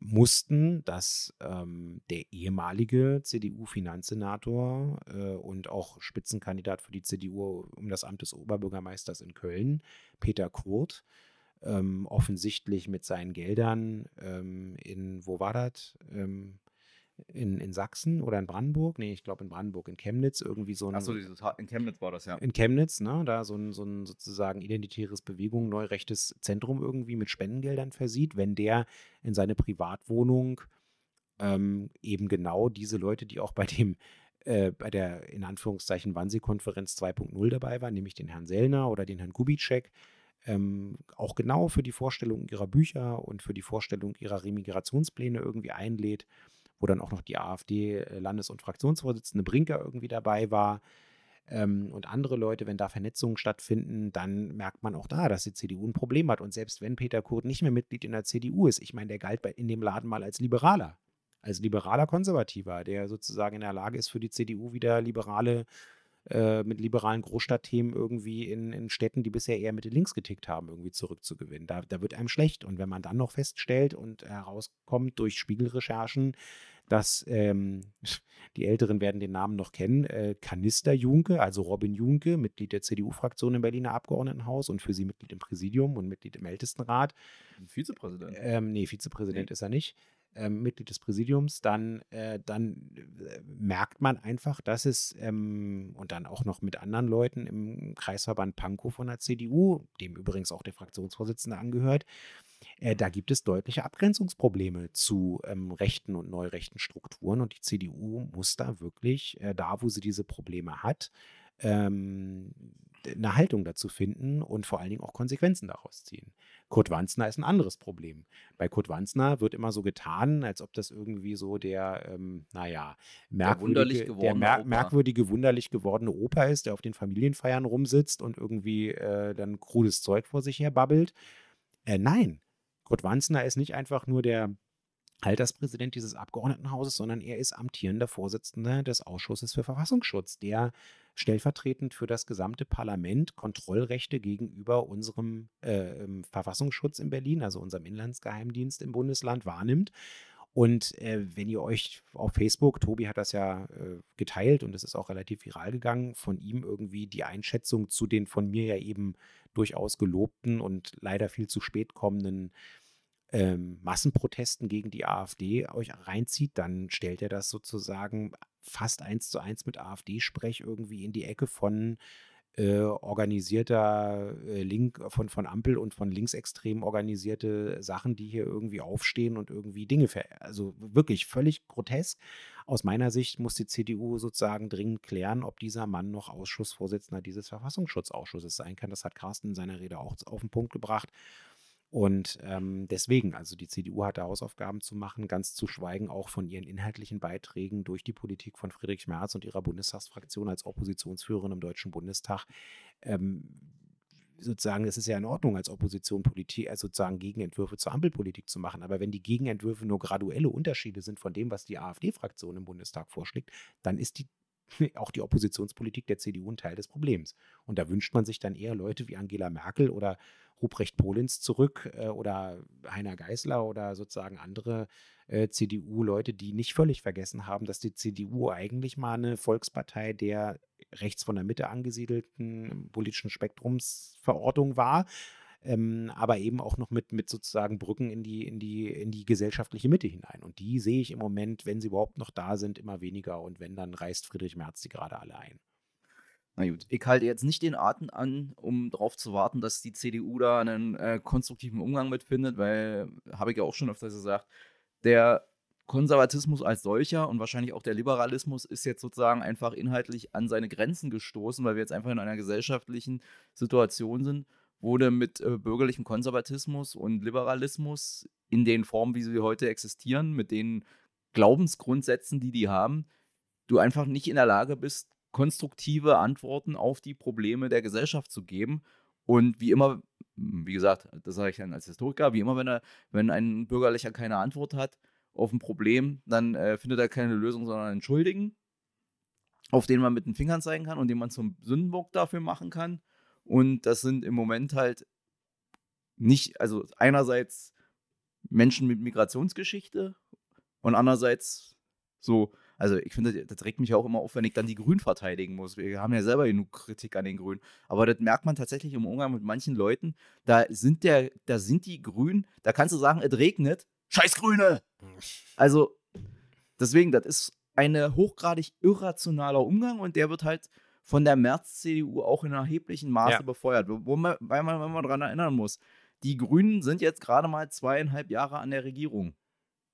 mussten, dass ähm, der ehemalige CDU-Finanzsenator äh, und auch Spitzenkandidat für die CDU um das Amt des Oberbürgermeisters in Köln, Peter Kurt, ähm, offensichtlich mit seinen Geldern ähm, in, wo war das? Ähm, in, in Sachsen oder in Brandenburg, nee, ich glaube in Brandenburg, in Chemnitz, irgendwie so ein. Achso, in Chemnitz war das ja. In Chemnitz, ne, da so ein, so ein sozusagen identitäres Bewegung, neurechtes Zentrum irgendwie mit Spendengeldern versieht, wenn der in seine Privatwohnung ähm, eben genau diese Leute, die auch bei dem äh, bei der in Anführungszeichen Wannsee-Konferenz 2.0 dabei waren, nämlich den Herrn Sellner oder den Herrn Kubitschek, ähm, auch genau für die Vorstellung ihrer Bücher und für die Vorstellung ihrer Remigrationspläne irgendwie einlädt wo dann auch noch die AfD-Landes- äh, und Fraktionsvorsitzende Brinker irgendwie dabei war ähm, und andere Leute, wenn da Vernetzungen stattfinden, dann merkt man auch da, dass die CDU ein Problem hat. Und selbst wenn Peter Kurt nicht mehr Mitglied in der CDU ist, ich meine, der galt bei, in dem Laden mal als Liberaler, als liberaler Konservativer, der sozusagen in der Lage ist, für die CDU wieder liberale äh, mit liberalen Großstadtthemen irgendwie in, in Städten, die bisher eher Mitte links getickt haben, irgendwie zurückzugewinnen. Da, da wird einem schlecht. Und wenn man dann noch feststellt und herauskommt durch Spiegelrecherchen, dass ähm, die Älteren werden den Namen noch kennen, äh, Kanister Junke, also Robin Junke, Mitglied der CDU-Fraktion im Berliner Abgeordnetenhaus und für sie Mitglied im Präsidium und Mitglied im Ältestenrat. Vizepräsident? Ähm, nee, Vizepräsident nee. ist er nicht. Ähm, Mitglied des Präsidiums, dann, äh, dann äh, merkt man einfach, dass es ähm, und dann auch noch mit anderen Leuten im Kreisverband Pankow von der CDU, dem übrigens auch der Fraktionsvorsitzende angehört, äh, da gibt es deutliche Abgrenzungsprobleme zu ähm, rechten und neurechten Strukturen und die CDU muss da wirklich, äh, da wo sie diese Probleme hat, ähm, eine Haltung dazu finden und vor allen Dingen auch Konsequenzen daraus ziehen. Kurt Wanzner ist ein anderes Problem. Bei Kurt Wanzner wird immer so getan, als ob das irgendwie so der, ähm, naja, merkwürdige, der, der mer merkwürdige, wunderlich gewordene Opa ist, der auf den Familienfeiern rumsitzt und irgendwie äh, dann krudes Zeug vor sich her babbelt. Äh, nein, Kurt Wanzner ist nicht einfach nur der Alterspräsident dieses Abgeordnetenhauses, sondern er ist amtierender Vorsitzender des Ausschusses für Verfassungsschutz, der stellvertretend für das gesamte Parlament Kontrollrechte gegenüber unserem äh, Verfassungsschutz in Berlin, also unserem Inlandsgeheimdienst im Bundesland, wahrnimmt. Und äh, wenn ihr euch auf Facebook, Tobi hat das ja äh, geteilt und es ist auch relativ viral gegangen, von ihm irgendwie die Einschätzung zu den von mir ja eben durchaus gelobten und leider viel zu spät kommenden ähm, Massenprotesten gegen die AfD euch reinzieht, dann stellt er das sozusagen fast eins zu eins mit AfD-Sprech irgendwie in die Ecke von äh, organisierter äh, Link von, von Ampel und von linksextrem organisierte Sachen, die hier irgendwie aufstehen und irgendwie Dinge ver also wirklich völlig grotesk. Aus meiner Sicht muss die CDU sozusagen dringend klären, ob dieser Mann noch Ausschussvorsitzender dieses Verfassungsschutzausschusses sein kann. Das hat Carsten in seiner Rede auch auf den Punkt gebracht. Und ähm, deswegen, also die CDU hatte Hausaufgaben zu machen, ganz zu schweigen auch von ihren inhaltlichen Beiträgen durch die Politik von Friedrich Merz und ihrer Bundestagsfraktion als Oppositionsführerin im Deutschen Bundestag. Ähm, sozusagen, es ist ja in Ordnung, als Opposition Politik, also sozusagen Gegenentwürfe zur Ampelpolitik zu machen. Aber wenn die Gegenentwürfe nur graduelle Unterschiede sind von dem, was die AfD-Fraktion im Bundestag vorschlägt, dann ist die auch die Oppositionspolitik der CDU ein Teil des Problems. Und da wünscht man sich dann eher Leute wie Angela Merkel oder Ruprecht Polins zurück äh, oder Heiner Geißler oder sozusagen andere äh, CDU-Leute, die nicht völlig vergessen haben, dass die CDU eigentlich mal eine Volkspartei der rechts von der Mitte angesiedelten politischen Spektrumsverortung war. Ähm, aber eben auch noch mit, mit sozusagen Brücken in die, in, die, in die gesellschaftliche Mitte hinein. Und die sehe ich im Moment, wenn sie überhaupt noch da sind, immer weniger. Und wenn, dann reißt Friedrich Merz die gerade alle ein. Na gut, ich halte jetzt nicht den Atem an, um darauf zu warten, dass die CDU da einen äh, konstruktiven Umgang mitfindet, weil, habe ich ja auch schon öfters gesagt, der Konservatismus als solcher und wahrscheinlich auch der Liberalismus ist jetzt sozusagen einfach inhaltlich an seine Grenzen gestoßen, weil wir jetzt einfach in einer gesellschaftlichen Situation sind, du mit äh, bürgerlichem Konservatismus und Liberalismus in den Formen, wie sie heute existieren, mit den Glaubensgrundsätzen, die die haben, du einfach nicht in der Lage bist, konstruktive Antworten auf die Probleme der Gesellschaft zu geben. Und wie immer, wie gesagt, das sage ich dann als Historiker, wie immer, wenn, er, wenn ein Bürgerlicher keine Antwort hat auf ein Problem, dann äh, findet er keine Lösung, sondern einen Schuldigen, auf den man mit den Fingern zeigen kann und den man zum Sündenbock dafür machen kann. Und das sind im Moment halt nicht, also einerseits Menschen mit Migrationsgeschichte und andererseits so also ich finde, das regt mich auch immer auf, wenn ich dann die Grünen verteidigen muss. Wir haben ja selber genug Kritik an den Grünen. Aber das merkt man tatsächlich im Umgang mit manchen Leuten. Da sind, der, da sind die Grünen, da kannst du sagen, es regnet. Scheiß Grüne! Also, deswegen, das ist ein hochgradig irrationaler Umgang und der wird halt von der März-CDU auch in erheblichem Maße ja. befeuert. Wo man, weil man, wenn man daran erinnern muss, die Grünen sind jetzt gerade mal zweieinhalb Jahre an der Regierung.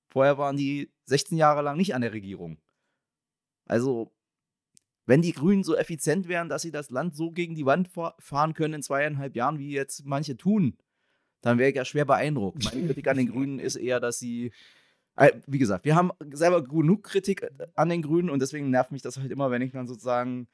Vorher waren die 16 Jahre lang nicht an der Regierung. Also, wenn die Grünen so effizient wären, dass sie das Land so gegen die Wand fahren können in zweieinhalb Jahren, wie jetzt manche tun, dann wäre ich ja schwer beeindruckt. Meine Kritik an den Grünen ist eher, dass sie. Äh, wie gesagt, wir haben selber genug Kritik an den Grünen und deswegen nervt mich das halt immer, wenn ich dann sozusagen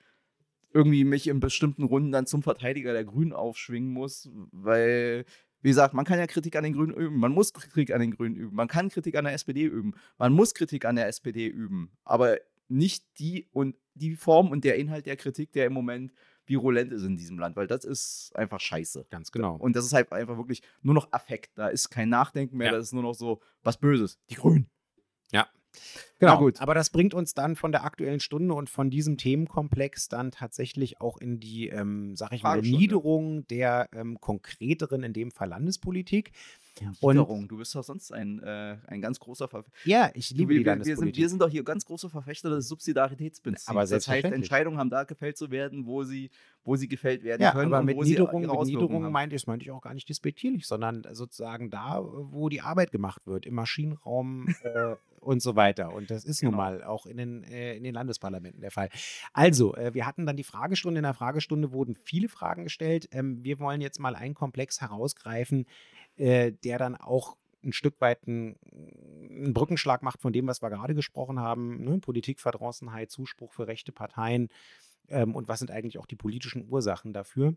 irgendwie mich in bestimmten Runden dann zum Verteidiger der Grünen aufschwingen muss, weil, wie gesagt, man kann ja Kritik an den Grünen üben, man muss Kritik an den Grünen üben, man kann Kritik an der SPD üben, man muss Kritik an der SPD üben, aber nicht die und die Form und der Inhalt der Kritik, der im Moment virulent ist in diesem Land, weil das ist einfach scheiße. Ganz genau. Und das ist halt einfach wirklich nur noch Affekt. Da ist kein Nachdenken mehr, ja. das ist nur noch so was Böses. Die Grünen. Ja. Genau, gut. aber das bringt uns dann von der aktuellen Stunde und von diesem Themenkomplex dann tatsächlich auch in die, ähm, sag ich mal, Niederung der ähm, konkreteren, in dem Fall Landespolitik. Und du bist doch sonst ein, äh, ein ganz großer Verfechter. Ja, ich liebe die wir, wir, sind, wir sind doch hier ganz große Verfechter des Subsidiaritätsprinzips. Aber das heißt, Entscheidungen haben da gefällt zu werden, wo sie, wo sie gefällt werden ja, können. Aber mit Niederung, mit Niederung meinte ich, meinte ich auch gar nicht despektierlich, sondern sozusagen da, wo die Arbeit gemacht wird, im Maschinenraum äh, und so weiter. Und das ist genau. nun mal auch in den, äh, in den Landesparlamenten der Fall. Also, äh, wir hatten dann die Fragestunde. In der Fragestunde wurden viele Fragen gestellt. Ähm, wir wollen jetzt mal einen Komplex herausgreifen, äh, der dann auch ein Stück weit einen, einen, Brückenschlag macht von dem, was wir gerade gesprochen haben. Ne? Politikverdrossenheit, Zuspruch für rechte Parteien ähm, und was sind eigentlich auch die politischen Ursachen dafür.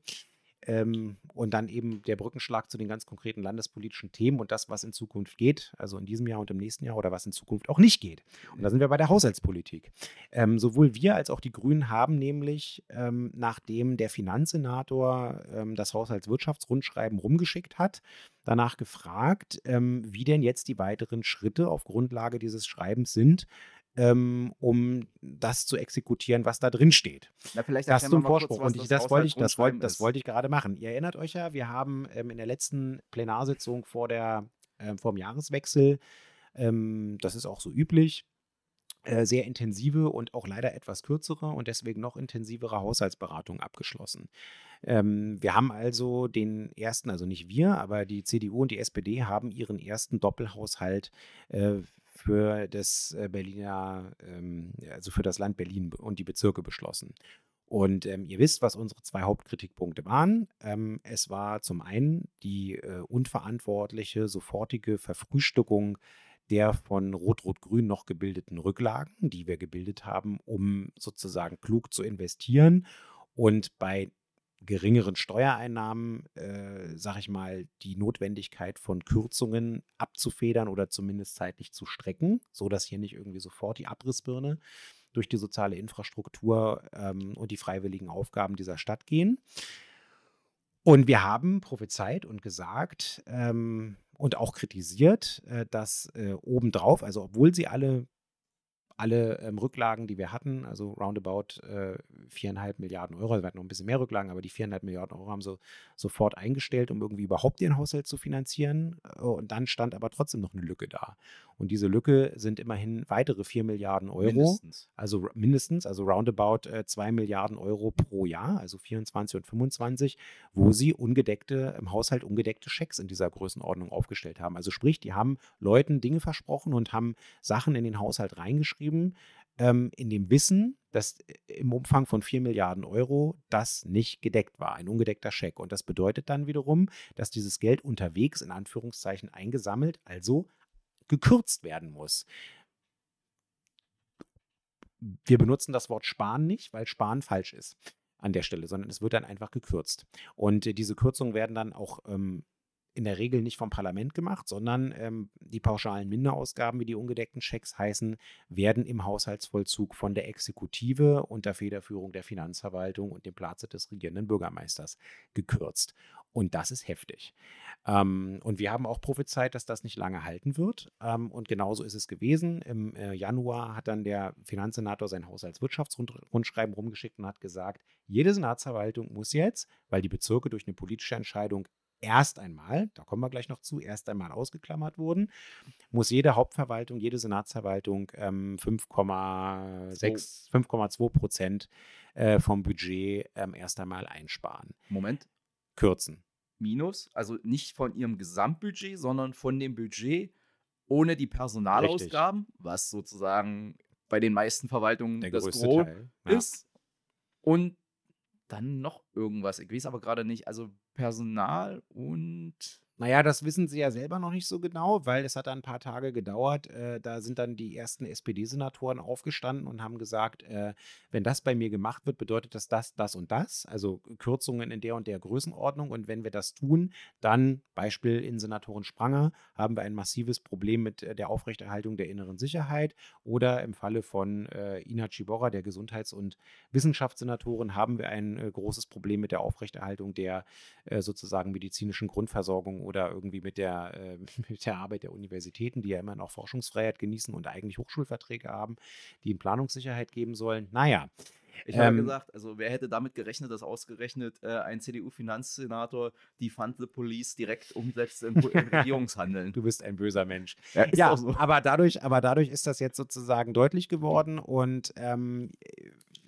Ähm, und dann eben der Brückenschlag zu den ganz konkreten landespolitischen Themen und das, was in Zukunft geht, also in diesem Jahr und im nächsten Jahr oder was in Zukunft auch nicht geht. Und da sind wir bei der Haushaltspolitik. Ähm, sowohl wir als auch die Grünen haben nämlich, ähm, nachdem der Finanzsenator ähm, das Haushaltswirtschaftsrundschreiben rumgeschickt hat, danach gefragt, ähm, wie denn jetzt die weiteren Schritte auf Grundlage dieses Schreibens sind, ähm, um das zu exekutieren, was da drin steht. Na, vielleicht Das zum Vorspruch. Und ich, das, wollte ich, das, wollte, Haushaltsgrundschreiben das wollte ich gerade machen. Ihr erinnert euch ja, wir haben ähm, in der letzten Plenarsitzung vor, der, ähm, vor dem Jahreswechsel, ähm, das ist auch so üblich, äh, sehr intensive und auch leider etwas kürzere und deswegen noch intensivere Haushaltsberatungen abgeschlossen. Ähm, wir haben also den ersten, also nicht wir, aber die CDU und die SPD haben ihren ersten Doppelhaushalt äh, für das äh, Berliner, ähm, also für das Land Berlin und die Bezirke beschlossen. Und ähm, ihr wisst, was unsere zwei Hauptkritikpunkte waren. Ähm, es war zum einen die äh, unverantwortliche, sofortige Verfrühstückung der von Rot-Rot-Grün noch gebildeten Rücklagen, die wir gebildet haben, um sozusagen klug zu investieren und bei geringeren Steuereinnahmen, äh, sag ich mal, die Notwendigkeit von Kürzungen abzufedern oder zumindest zeitlich zu strecken, so dass hier nicht irgendwie sofort die Abrissbirne durch die soziale Infrastruktur ähm, und die freiwilligen Aufgaben dieser Stadt gehen. Und wir haben prophezeit und gesagt ähm, und auch kritisiert, äh, dass äh, obendrauf, also obwohl sie alle, alle ähm, Rücklagen, die wir hatten, also roundabout äh, viereinhalb Milliarden Euro, also wir hatten noch ein bisschen mehr Rücklagen, aber die viereinhalb Milliarden Euro haben sie sofort eingestellt, um irgendwie überhaupt ihren Haushalt zu finanzieren. Äh, Und dann stand aber trotzdem noch eine Lücke da. Und diese Lücke sind immerhin weitere vier Milliarden Euro. Mindestens. Also mindestens, also roundabout äh, 2 Milliarden Euro pro Jahr, also 24 und 25, wo sie ungedeckte, im Haushalt ungedeckte Schecks in dieser Größenordnung aufgestellt haben. Also sprich, die haben Leuten Dinge versprochen und haben Sachen in den Haushalt reingeschrieben, ähm, in dem Wissen, dass äh, im Umfang von 4 Milliarden Euro das nicht gedeckt war, ein ungedeckter Scheck. Und das bedeutet dann wiederum, dass dieses Geld unterwegs in Anführungszeichen eingesammelt, also gekürzt werden muss. Wir benutzen das Wort sparen nicht, weil sparen falsch ist an der Stelle, sondern es wird dann einfach gekürzt. Und äh, diese Kürzungen werden dann auch ähm, in der Regel nicht vom Parlament gemacht, sondern ähm, die pauschalen Minderausgaben wie die ungedeckten Schecks heißen, werden im Haushaltsvollzug von der Exekutive unter Federführung der Finanzverwaltung und dem Platz des regierenden Bürgermeisters gekürzt. Und das ist heftig. Ähm, und wir haben auch prophezeit, dass das nicht lange halten wird. Ähm, und genauso ist es gewesen. Im äh, Januar hat dann der Finanzsenator sein Haushaltswirtschaftsrundschreiben rumgeschickt und hat gesagt, jede Senatsverwaltung muss jetzt, weil die Bezirke durch eine politische Entscheidung erst einmal, da kommen wir gleich noch zu, erst einmal ausgeklammert wurden, muss jede Hauptverwaltung, jede Senatsverwaltung ähm, 5,6, 5,2 Prozent äh, vom Budget ähm, erst einmal einsparen, Moment. kürzen. Minus, also nicht von ihrem Gesamtbudget, sondern von dem Budget ohne die Personalausgaben, was sozusagen bei den meisten Verwaltungen Der das Gros Teil. Ja. ist. Und dann noch irgendwas. Ich weiß aber gerade nicht. Also Personal und Naja, das wissen sie ja selber noch nicht so genau, weil es hat ein paar Tage gedauert. Äh, da sind dann die ersten SPD-Senatoren aufgestanden und haben gesagt, äh, wenn das bei mir gemacht wird, bedeutet das das, das und das. Also Kürzungen in der und der Größenordnung. Und wenn wir das tun, dann, Beispiel in Senatorin Spranger, haben wir ein massives Problem mit äh, der Aufrechterhaltung der inneren Sicherheit. Oder im Falle von äh, Ina Ciborra, der Gesundheits- und Wissenschaftssenatorin, haben wir ein äh, großes Problem mit der Aufrechterhaltung der äh, sozusagen medizinischen Grundversorgung oder irgendwie mit der, äh, mit der Arbeit der Universitäten, die ja immer noch Forschungsfreiheit genießen und eigentlich Hochschulverträge haben, die ihnen Planungssicherheit geben sollen. Naja, ich habe Ähm, gesagt, also wer hätte damit gerechnet, dass ausgerechnet äh, ein CDU-Finanzsenator die Fund the Police direkt umsetzt im, im Regierungshandeln. du bist ein böser Mensch. Ja, ja, so. aber dadurch, aber dadurch ist das jetzt sozusagen deutlich geworden und ähm,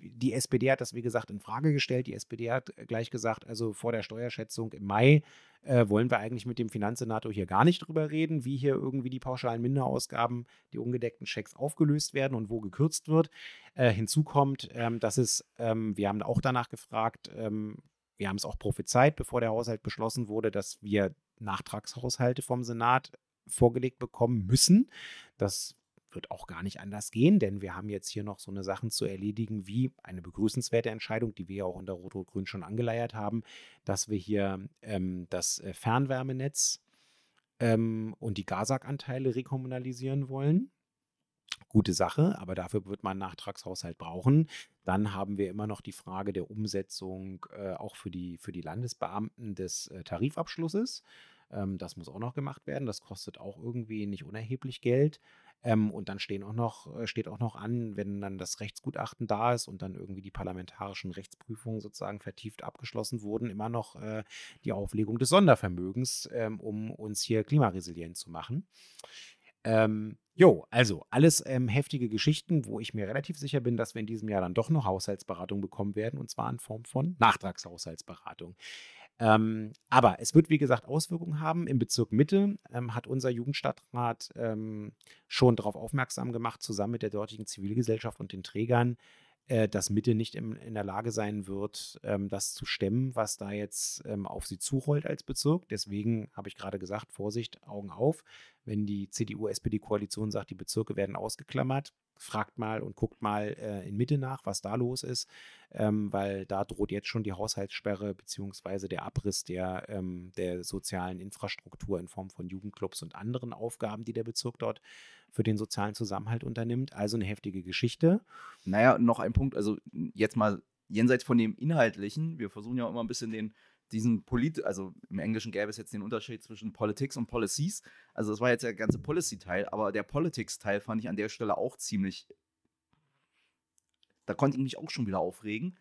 die SPD hat das, wie gesagt, in Frage gestellt. Die SPD hat gleich gesagt, also vor der Steuerschätzung im Mai äh, wollen wir eigentlich mit dem Finanzsenator hier gar nicht drüber reden, wie hier irgendwie die pauschalen Minderausgaben, die ungedeckten Schecks aufgelöst werden und wo gekürzt wird. Äh, hinzu kommt, ähm, dass es, ähm, wir haben auch danach gefragt, ähm, wir haben es auch prophezeit, bevor der Haushalt beschlossen wurde, dass wir Nachtragshaushalte vom Senat vorgelegt bekommen müssen. Das wird auch gar nicht anders gehen, denn wir haben jetzt hier noch so eine Sachen zu erledigen wie eine begrüßenswerte Entscheidung, die wir ja auch unter Rot-Rot-Grün schon angeleiert haben, dass wir hier ähm, das äh, Fernwärmenetz ähm, und die GASAG-Anteile rekommunalisieren wollen. Gute Sache, aber dafür wird man einen Nachtragshaushalt brauchen. Dann haben wir immer noch die Frage der Umsetzung äh, auch für die, für die Landesbeamten des äh, Tarifabschlusses. Ähm, das muss auch noch gemacht werden. Das kostet auch irgendwie nicht unerheblich Geld. Ähm, und dann stehen auch noch, äh, steht auch noch an, wenn dann das Rechtsgutachten da ist und dann irgendwie die parlamentarischen Rechtsprüfungen sozusagen vertieft abgeschlossen wurden, immer noch äh, die Auflegung des Sondervermögens, ähm, um uns hier klimaresilient zu machen. Ähm, jo, also alles ähm, heftige Geschichten, wo ich mir relativ sicher bin, dass wir in diesem Jahr dann doch noch Haushaltsberatung bekommen werden und zwar in Form von Nachtragshaushaltsberatung. Ähm, aber es wird, wie gesagt, Auswirkungen haben. Im Bezirk Mitte ähm, hat unser Jugendstadtrat ähm, schon darauf aufmerksam gemacht, zusammen mit der dortigen Zivilgesellschaft und den Trägern, äh, dass Mitte nicht im, in der Lage sein wird, ähm, das zu stemmen, was da jetzt ähm, auf sie zurollt als Bezirk. Deswegen habe ich gerade gesagt, Vorsicht, Augen auf. Wenn die CDU-SPD-Koalition sagt, die Bezirke werden ausgeklammert, fragt mal und guckt mal äh, in Mitte nach, was da los ist, ähm, weil da droht jetzt schon die Haushaltssperre beziehungsweise der Abriss der, ähm, der sozialen Infrastruktur in Form von Jugendclubs und anderen Aufgaben, die der Bezirk dort für den sozialen Zusammenhalt unternimmt. Also eine heftige Geschichte. Naja, noch ein Punkt, also jetzt mal jenseits von dem Inhaltlichen, wir versuchen ja immer ein bisschen den diesen Polit, also im Englischen gäbe es jetzt den Unterschied zwischen Politics und Policies. Also das war jetzt der ganze Policy-Teil, aber der Politics-Teil fand ich an der Stelle auch ziemlich. Da konnte ich mich auch schon wieder aufregen,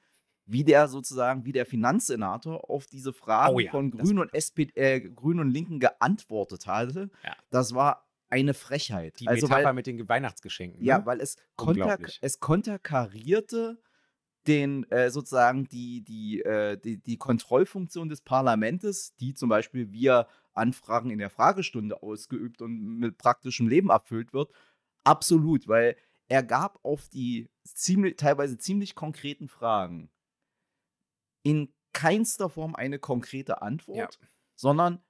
wie der sozusagen, wie der Finanzsenator auf diese Fragen oh ja, von Grünen und SPD, äh, Grünen und Linken geantwortet hatte. Ja. Das war eine Frechheit. Die also, Metapher weil, mit den Weihnachtsgeschenken. Ja, ne? weil es, konter, es konterkarierte den äh, sozusagen die, die, äh, die, die Kontrollfunktion des Parlaments, die zum Beispiel via Anfragen in der Fragestunde ausgeübt und mit praktischem Leben erfüllt wird, absolut, weil er gab auf die ziemlich, teilweise ziemlich konkreten Fragen in keinster Form eine konkrete Antwort, ja. sondern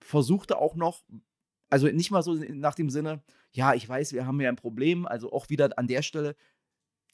versuchte auch noch, also nicht mal so nach dem Sinne, ja, ich weiß, wir haben ja ein Problem, also auch wieder an der Stelle,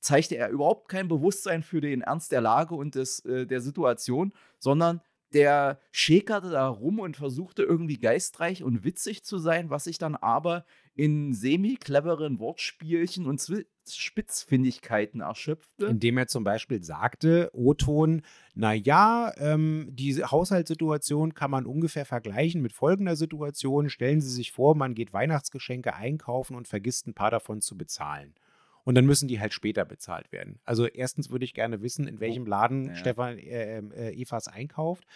zeigte er überhaupt kein Bewusstsein für den Ernst der Lage und des, äh, der Situation, sondern der schäkerte da rum und versuchte irgendwie geistreich und witzig zu sein, was sich dann aber in semi-cleveren Wortspielchen und Spitzfindigkeiten erschöpfte. Indem er zum Beispiel sagte, O-Ton, naja, ähm, die Haushaltssituation kann man ungefähr vergleichen mit folgender Situation. Stellen Sie sich vor, man geht Weihnachtsgeschenke einkaufen und vergisst ein paar davon zu bezahlen. Und dann müssen die halt später bezahlt werden. Also erstens würde ich gerne wissen, in welchem Laden ja. Stefan äh, ähm, äh, Evas einkauft.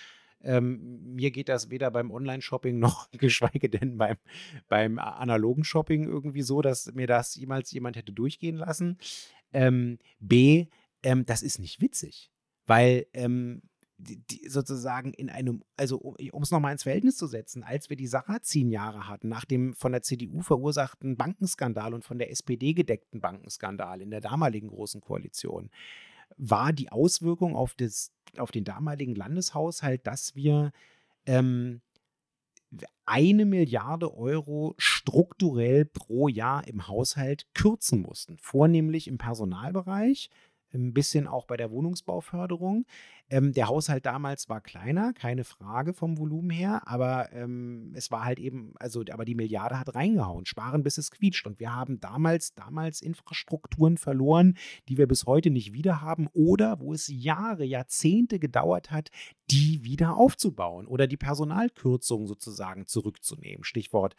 Ähm, mir geht das weder beim Online-Shopping noch, geschweige denn beim, beim analogen Shopping irgendwie so, dass mir das jemals jemand hätte durchgehen lassen. Ähm, B, ähm, das ist nicht witzig, weil ähm, die, sozusagen in einem, also um es nochmal ins Verhältnis zu setzen, als wir die Sarrazin-Jahre hatten, nach dem von der CDU verursachten Bankenskandal und von der SPD gedeckten Bankenskandal in der damaligen Großen Koalition, war die Auswirkung auf, das, auf den damaligen Landeshaushalt, dass wir ähm, eine Milliarde Euro strukturell pro Jahr im Haushalt kürzen mussten, vornehmlich im Personalbereich, ein bisschen auch bei der Wohnungsbauförderung. Ähm, der Haushalt damals war kleiner, keine Frage vom Volumen her, aber ähm, es war halt eben, also, aber die Milliarde hat reingehauen, sparen bis es quietscht. Und wir haben damals, damals Infrastrukturen verloren, die wir bis heute nicht wieder haben oder wo es Jahre, Jahrzehnte gedauert hat, die wieder aufzubauen oder die Personalkürzung sozusagen zurückzunehmen. Stichwort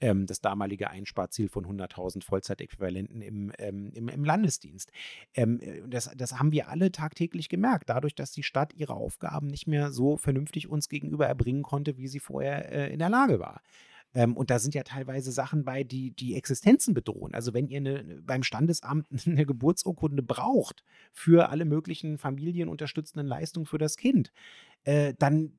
ähm, das damalige Einsparziel von 100.000 Vollzeitäquivalenten im, ähm, im, im, Landesdienst. Ähm, äh, das, das haben wir alle tagtäglich gemerkt, dadurch, dass die Stadt ihre Aufgaben nicht mehr so vernünftig uns gegenüber erbringen konnte, wie sie vorher äh, in der Lage war. Ähm, und da sind ja teilweise Sachen bei, die die Existenzen bedrohen. Also wenn ihr eine, beim Standesamt eine Geburtsurkunde braucht für alle möglichen familienunterstützenden Leistungen für das Kind, äh, dann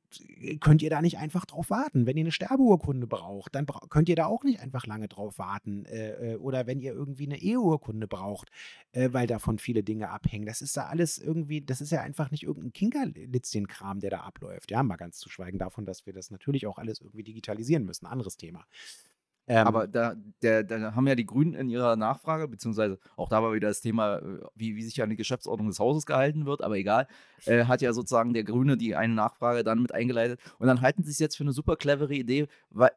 könnt ihr da nicht einfach drauf warten. Wenn ihr eine Sterbeurkunde braucht, dann bra könnt ihr da auch nicht einfach lange drauf warten. Äh, äh, oder wenn ihr irgendwie eine Eheurkunde braucht, äh, weil davon viele Dinge abhängen. Das ist da alles irgendwie, das ist ja einfach nicht irgendein Kinkerlitzchen-Kram, der da abläuft. Ja, mal ganz zu schweigen davon, dass wir das natürlich auch alles irgendwie digitalisieren müssen. Anderes Thema. Ähm, Aber da, der, da haben ja die Grünen in ihrer Nachfrage, beziehungsweise auch da war wieder das Thema, äh, wie, wie sich an die Geschäftsordnung des Hauses gehalten wird, aber egal, äh, hat ja sozusagen der Grüne die eine Nachfrage dann mit eingeleitet. Und dann halten sie es jetzt für eine super clevere Idee,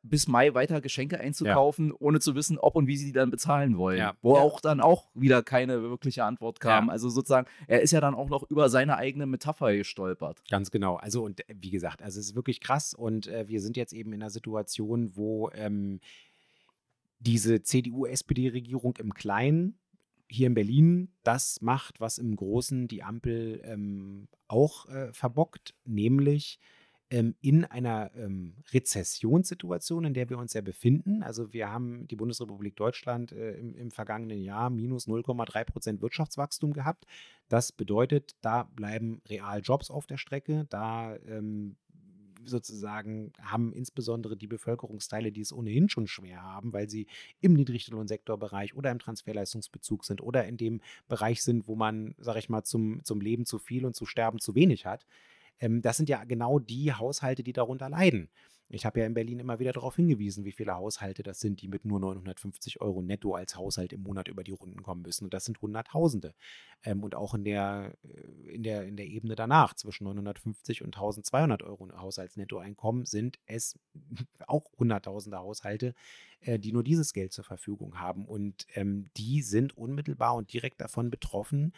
bis Mai weiter Geschenke einzukaufen, ohne zu wissen, ob und wie sie die dann bezahlen wollen. Ja. Wo Ja. auch dann auch wieder keine wirkliche Antwort kam. Ja. Also sozusagen, er ist ja dann auch noch über seine eigene Metapher gestolpert. Ganz genau. Also und äh, wie gesagt, also es ist wirklich krass und äh, wir sind jetzt eben in einer Situation, wo ähm, diese CDU-SPD-Regierung im Kleinen hier in Berlin das macht, was im Großen die Ampel ähm, auch äh, verbockt, nämlich ähm, in einer ähm, Rezessionssituation, in der wir uns ja befinden. Also wir haben die Bundesrepublik Deutschland äh, im, im vergangenen Jahr minus 0,3 Prozent Wirtschaftswachstum gehabt. Das bedeutet, da bleiben real Jobs auf der Strecke, da ähm, sozusagen haben insbesondere die Bevölkerungsteile, die es ohnehin schon schwer haben, weil sie im Niedriglohnsektorbereich oder im Transferleistungsbezug sind oder in dem Bereich sind, wo man, sag ich mal, zum, zum Leben zu viel und zu sterben zu wenig hat. Ähm, das sind ja genau die Haushalte, die darunter leiden. Ich habe ja in Berlin immer wieder darauf hingewiesen, wie viele Haushalte das sind, die mit nur 950 Euro netto als Haushalt im Monat über die Runden kommen müssen. Und das sind Hunderttausende. Ähm, und auch in der, äh, in, der, in der Ebene danach, zwischen 950 und 1200 Euro Haushaltsnettoeinkommen, sind es auch Hunderttausende Haushalte, äh, die nur dieses Geld zur Verfügung haben. Und ähm, die sind unmittelbar und direkt davon betroffen,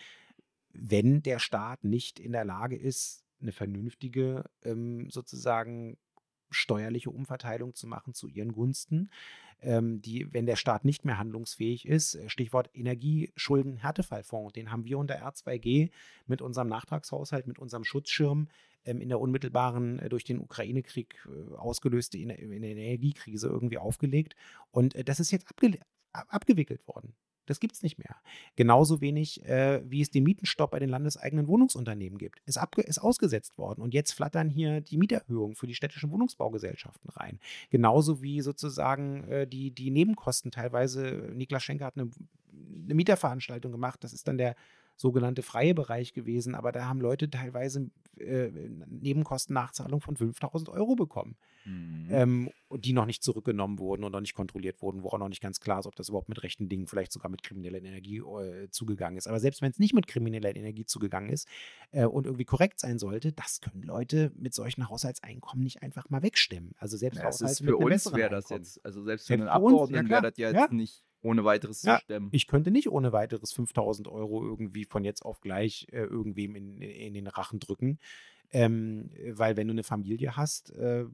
wenn der Staat nicht in der Lage ist, eine vernünftige ähm, sozusagen steuerliche Umverteilung zu machen zu ihren Gunsten, ähm, die, wenn der Staat nicht mehr handlungsfähig ist, äh, Stichwort Energieschulden-Härtefallfonds, den haben wir unter R2G mit unserem Nachtragshaushalt, mit unserem Schutzschirm ähm, in der unmittelbaren, äh, durch den Ukraine-Krieg äh, ausgelöste in der Energiekrise irgendwie aufgelegt. Und äh, das ist jetzt abge ab abgewickelt worden. Das gibt es nicht mehr. Genauso wenig, äh, wie es den Mietenstopp bei den landeseigenen Wohnungsunternehmen gibt. Ist, ist ausgesetzt worden. Und jetzt flattern hier die Mieterhöhungen für die städtischen Wohnungsbaugesellschaften rein. Genauso wie sozusagen äh, die, die Nebenkosten teilweise. Niklas Schenker hat eine, eine Mieterveranstaltung gemacht. Das ist dann der sogenannte freie Bereich gewesen. Aber da haben Leute teilweise äh, Nebenkostennachzahlung von 5000 Euro bekommen Mhm. ähm, die noch nicht zurückgenommen wurden und noch nicht kontrolliert wurden, wo auch noch nicht ganz klar ist, ob das überhaupt mit rechten Dingen, vielleicht sogar mit krimineller Energie äh, zugegangen ist. Aber selbst wenn es nicht mit krimineller Energie zugegangen ist äh, und irgendwie korrekt sein sollte, das können Leute mit solchen Haushaltseinkommen nicht einfach mal wegstimmen. Also selbst Ja, es ist für uns wäre das jetzt, also selbst für einen Abgeordneten wäre das ja jetzt Ja. nicht ohne weiteres Ja, zu stemmen. Ich könnte nicht ohne weiteres 5000 Euro irgendwie von jetzt auf gleich äh, irgendwem in, in den Rachen drücken. Ähm, weil wenn du eine Familie hast, äh, äh,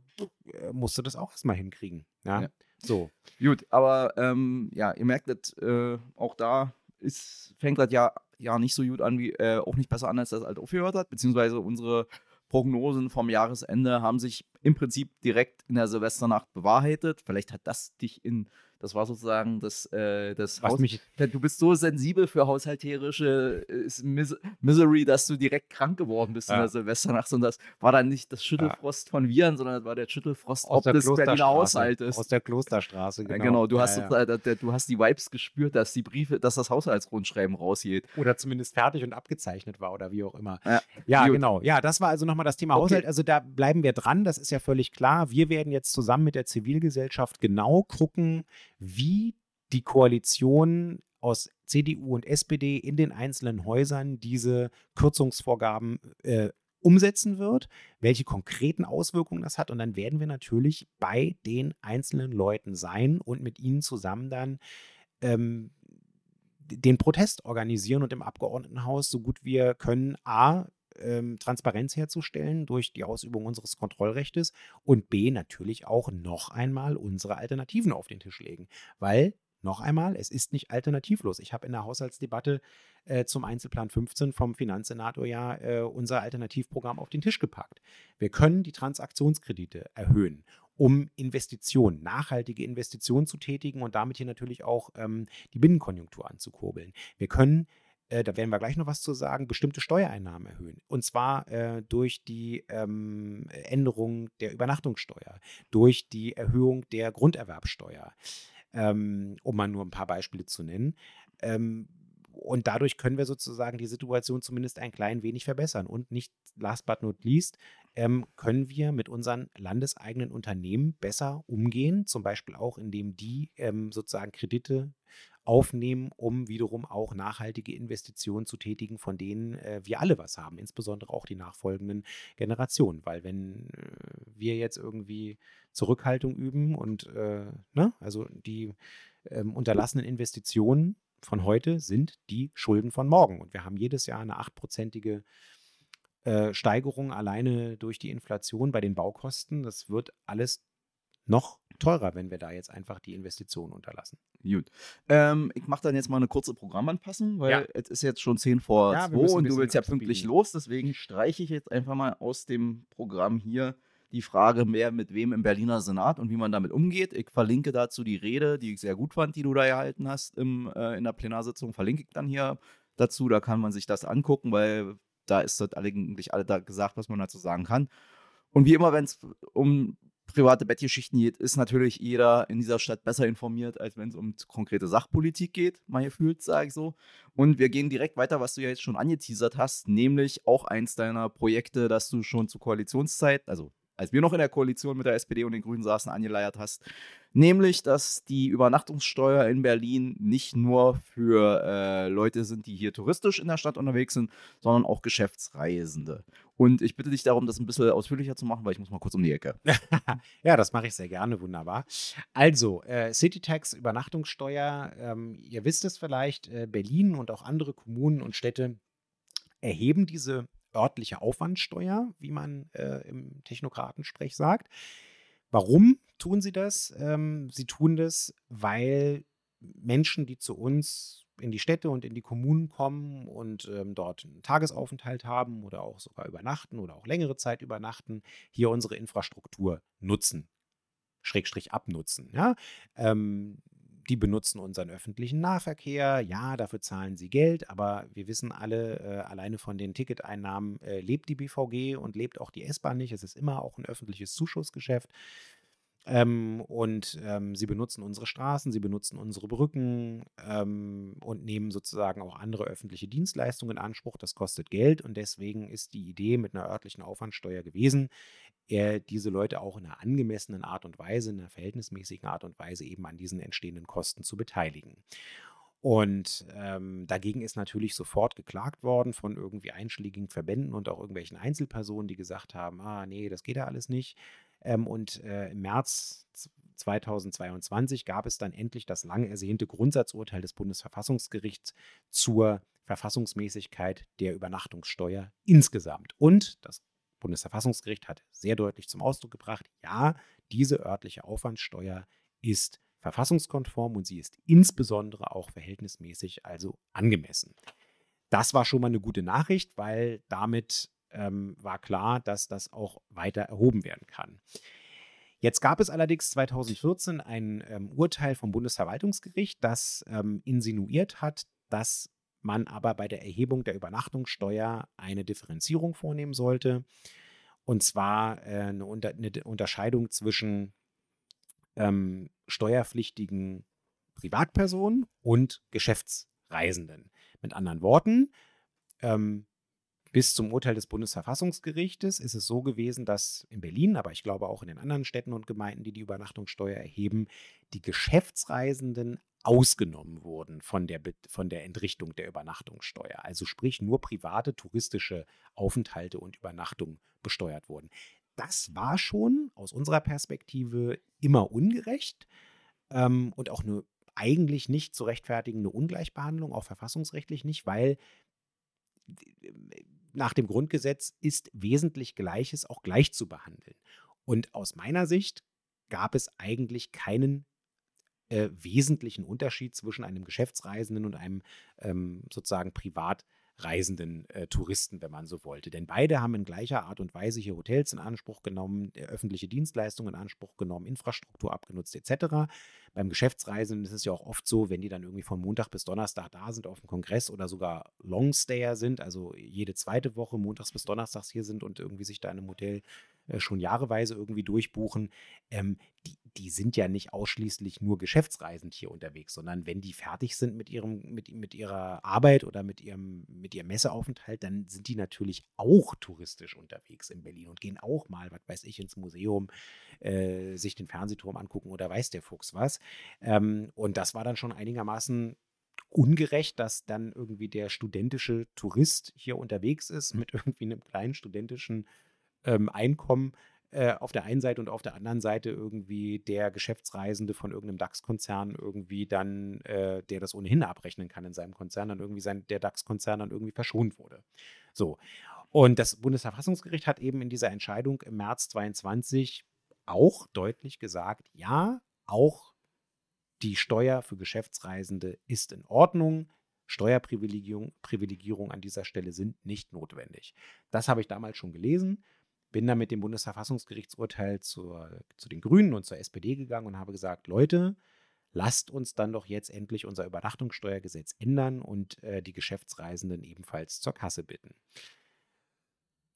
musst du das auch erstmal hinkriegen. Ja? Ja. So. Gut, aber ähm, ja, ihr merkt, das, äh, auch da ist, fängt das ja, ja nicht so gut an, wie äh, auch nicht besser an, als das halt aufgehört hat, beziehungsweise unsere Prognosen vom Jahresende haben sich im Prinzip direkt in der Silvesternacht bewahrheitet. Vielleicht hat das dich in, das war sozusagen das, äh, das Was Haus- mich, Du bist so sensibel für haushalterische äh, Mis Misery, dass du direkt krank geworden bist in Ja. der Silvesternacht. Und das war dann nicht das Schüttelfrost von Viren, sondern das war der Schüttelfrost aus ob der des Berliner. Haushaltes. Aus der Klosterstraße, Ja, genau. Genau, du, hast Ja, ja. du hast die Vibes gespürt, dass die Briefe, dass das Haushaltsrundschreiben rausgeht. Oder zumindest fertig und abgezeichnet war oder wie auch immer. Ja, Ja, genau. Ja, das war also nochmal das Thema Okay. Haushalt. Also da bleiben wir dran, das ist ja völlig klar. Wir werden jetzt zusammen mit der Zivilgesellschaft genau gucken, wie die Koalition aus CDU und SPD in den einzelnen Häusern diese Kürzungsvorgaben äh, umsetzen wird, welche konkreten Auswirkungen das hat. Und dann werden wir natürlich bei den einzelnen Leuten sein und mit ihnen zusammen dann ähm, den Protest organisieren und im Abgeordnetenhaus so gut wir können A, ähm, Transparenz herzustellen durch die Ausübung unseres Kontrollrechtes und B, natürlich auch noch einmal unsere Alternativen auf den Tisch legen. Weil, noch einmal, es ist nicht alternativlos. Ich habe in der Haushaltsdebatte äh, zum Einzelplan 15 vom Finanzsenator ja äh, unser Alternativprogramm auf den Tisch gepackt. Wir können die Transaktionskredite erhöhen um Investitionen, nachhaltige Investitionen zu tätigen und damit hier natürlich auch ähm, die Binnenkonjunktur anzukurbeln. Wir können, äh, da werden wir gleich noch was zu sagen, bestimmte Steuereinnahmen erhöhen. Und zwar äh, durch die ähm, Änderung der Übernachtungssteuer, durch die Erhöhung der Grunderwerbsteuer, ähm, um mal nur ein paar Beispiele zu nennen. Ähm, und dadurch können wir sozusagen die Situation zumindest ein klein wenig verbessern. Und nicht last but not least, ähm, können wir mit unseren landeseigenen Unternehmen besser umgehen, zum Beispiel auch, indem die ähm, sozusagen Kredite aufnehmen, um wiederum auch nachhaltige Investitionen zu tätigen, von denen äh, wir alle was haben, insbesondere auch die nachfolgenden Generationen. Weil wenn äh, wir jetzt irgendwie Zurückhaltung üben und äh, ne, also die ähm, unterlassenen Investitionen von heute sind die Schulden von morgen. Und wir haben jedes Jahr eine achtprozentige äh, Steigerung alleine durch die Inflation bei den Baukosten. Das wird alles noch teurer, wenn wir da jetzt einfach die Investitionen unterlassen. Gut. Ähm, ich mache dann jetzt mal eine kurze Programmanpassung, weil Ja. es ist jetzt schon 10 vor Ja, wir 2 müssen ein und du willst ja pünktlich los. Deswegen streiche ich jetzt einfach mal aus dem Programm hier die Frage mehr mit wem im Berliner Senat und wie man damit umgeht. Ich verlinke dazu die Rede, die ich sehr gut fand, die du da gehalten hast im, äh, in der Plenarsitzung. Verlinke ich dann hier dazu. Da kann man sich das angucken, weil da ist das eigentlich alle da gesagt, was man dazu sagen kann. Und wie immer, wenn es um private Bettgeschichten geht, ist natürlich jeder in dieser Stadt besser informiert, als wenn es um konkrete Sachpolitik geht, mal gefühlt, sage ich so. Und wir gehen direkt weiter, was du ja jetzt schon angeteasert hast, nämlich auch eins deiner Projekte, das du schon zur Koalitionszeit, also als wir noch in der Koalition mit der SPD und den Grünen saßen, angeleiert hast, nämlich, dass die Übernachtungssteuer in Berlin nicht nur für äh, Leute sind, die hier touristisch in der Stadt unterwegs sind, sondern auch Geschäftsreisende. Und ich bitte dich darum, das ein bisschen ausführlicher zu machen, weil ich muss mal kurz um die Ecke. Ja, das mache ich sehr gerne, wunderbar. Also, äh, Citytax, Übernachtungssteuer, ähm, ihr wisst es vielleicht, äh, Berlin und auch andere Kommunen und Städte erheben diese örtliche Aufwandsteuer, wie man äh, im Technokratensprech sagt. Warum tun sie das? Ähm, sie tun das, weil Menschen, die zu uns in die Städte und in die Kommunen kommen und ähm, dort einen Tagesaufenthalt haben oder auch sogar übernachten oder auch längere Zeit übernachten, hier unsere Infrastruktur nutzen, Schrägstrich abnutzen. Ja? Ähm, die benutzen unseren öffentlichen Nahverkehr. Ja, dafür zahlen sie Geld, aber wir wissen alle, äh, alleine von den Ticketeinnahmen äh, lebt die BVG und lebt auch die S-Bahn nicht. Es ist immer auch ein öffentliches Zuschussgeschäft. Ähm, und ähm, sie benutzen unsere Straßen, sie benutzen unsere Brücken ähm, und nehmen sozusagen auch andere öffentliche Dienstleistungen in Anspruch. Das kostet Geld und deswegen ist die Idee mit einer örtlichen Aufwandsteuer gewesen, äh, diese Leute auch in einer angemessenen Art und Weise, in einer verhältnismäßigen Art und Weise eben an diesen entstehenden Kosten zu beteiligen. Und ähm, dagegen ist natürlich sofort geklagt worden von irgendwie einschlägigen Verbänden und auch irgendwelchen Einzelpersonen, die gesagt haben, ah nee, das geht ja alles nicht. Ähm, und äh, im März 2022 gab es dann endlich das lang ersehnte Grundsatzurteil des Bundesverfassungsgerichts zur Verfassungsmäßigkeit der Übernachtungssteuer insgesamt. Und das Bundesverfassungsgericht hat sehr deutlich zum Ausdruck gebracht, ja, diese örtliche Aufwandsteuer ist verfassungskonform und sie ist insbesondere auch verhältnismäßig, also angemessen. Das war schon mal eine gute Nachricht, weil damit ähm, war klar, dass das auch weiter erhoben werden kann. Jetzt gab es allerdings 2014 ein ähm, Urteil vom Bundesverwaltungsgericht, das ähm, insinuiert hat, dass man aber bei der Erhebung der Übernachtungssteuer eine Differenzierung vornehmen sollte. Und zwar äh, eine, eine Unterscheidung zwischen ähm, steuerpflichtigen Privatpersonen und Geschäftsreisenden. Mit anderen Worten, ähm, bis zum Urteil des Bundesverfassungsgerichtes ist es so gewesen, dass in Berlin, aber ich glaube auch in den anderen Städten und Gemeinden, die die Übernachtungssteuer erheben, die Geschäftsreisenden ausgenommen wurden von der, von der Entrichtung der Übernachtungssteuer. Also sprich nur private touristische Aufenthalte und Übernachtungen besteuert wurden. Das war schon aus unserer Perspektive immer ungerecht ähm, und auch eine eigentlich nicht zu rechtfertigende Ungleichbehandlung, auch verfassungsrechtlich nicht, weil nach dem Grundgesetz ist wesentlich Gleiches auch gleich zu behandeln. Und aus meiner Sicht gab es eigentlich keinen äh, wesentlichen Unterschied zwischen einem Geschäftsreisenden und einem ähm, sozusagen privat reisenden äh, Touristen, wenn man so wollte. Denn beide haben in gleicher Art und Weise hier Hotels in Anspruch genommen, äh, öffentliche Dienstleistungen in Anspruch genommen, Infrastruktur abgenutzt etc. beim Geschäftsreisen ist es ja auch oft so, wenn die dann irgendwie von Montag bis Donnerstag da sind auf dem Kongress oder sogar Longstayer sind, also jede zweite Woche montags bis donnerstags hier sind und irgendwie sich da in einem Hotel äh, schon jahreweise irgendwie durchbuchen, ähm, die, die sind ja nicht ausschließlich nur geschäftsreisend hier unterwegs, sondern wenn die fertig sind mit ihrem, mit, mit ihrer Arbeit oder mit ihrem, mit ihrem Messeaufenthalt, dann sind die natürlich auch touristisch unterwegs in Berlin und gehen auch mal, was weiß ich, ins Museum, äh, sich den Fernsehturm angucken oder weiß der Fuchs was. Ähm, und das war dann schon einigermaßen ungerecht, dass dann irgendwie der studentische Tourist hier unterwegs ist mit irgendwie einem kleinen studentischen ähm, Einkommen äh, auf der einen Seite und auf der anderen Seite irgendwie der Geschäftsreisende von irgendeinem DAX-Konzern irgendwie dann, äh, der das ohnehin abrechnen kann in seinem Konzern, dann irgendwie sein, der DAX-Konzern dann irgendwie verschont wurde. So. Und das Bundesverfassungsgericht hat eben in dieser Entscheidung im März 22 auch deutlich gesagt, ja, auch die Steuer für Geschäftsreisende ist in Ordnung. Steuerprivilegierung Privilegierung an dieser Stelle sind nicht notwendig. Das habe ich damals schon gelesen bin dann mit dem Bundesverfassungsgerichtsurteil zur, zu den Grünen und zur SPD gegangen und habe gesagt, Leute, lasst uns dann doch jetzt endlich unser Übernachtungssteuergesetz ändern und äh, die Geschäftsreisenden ebenfalls zur Kasse bitten.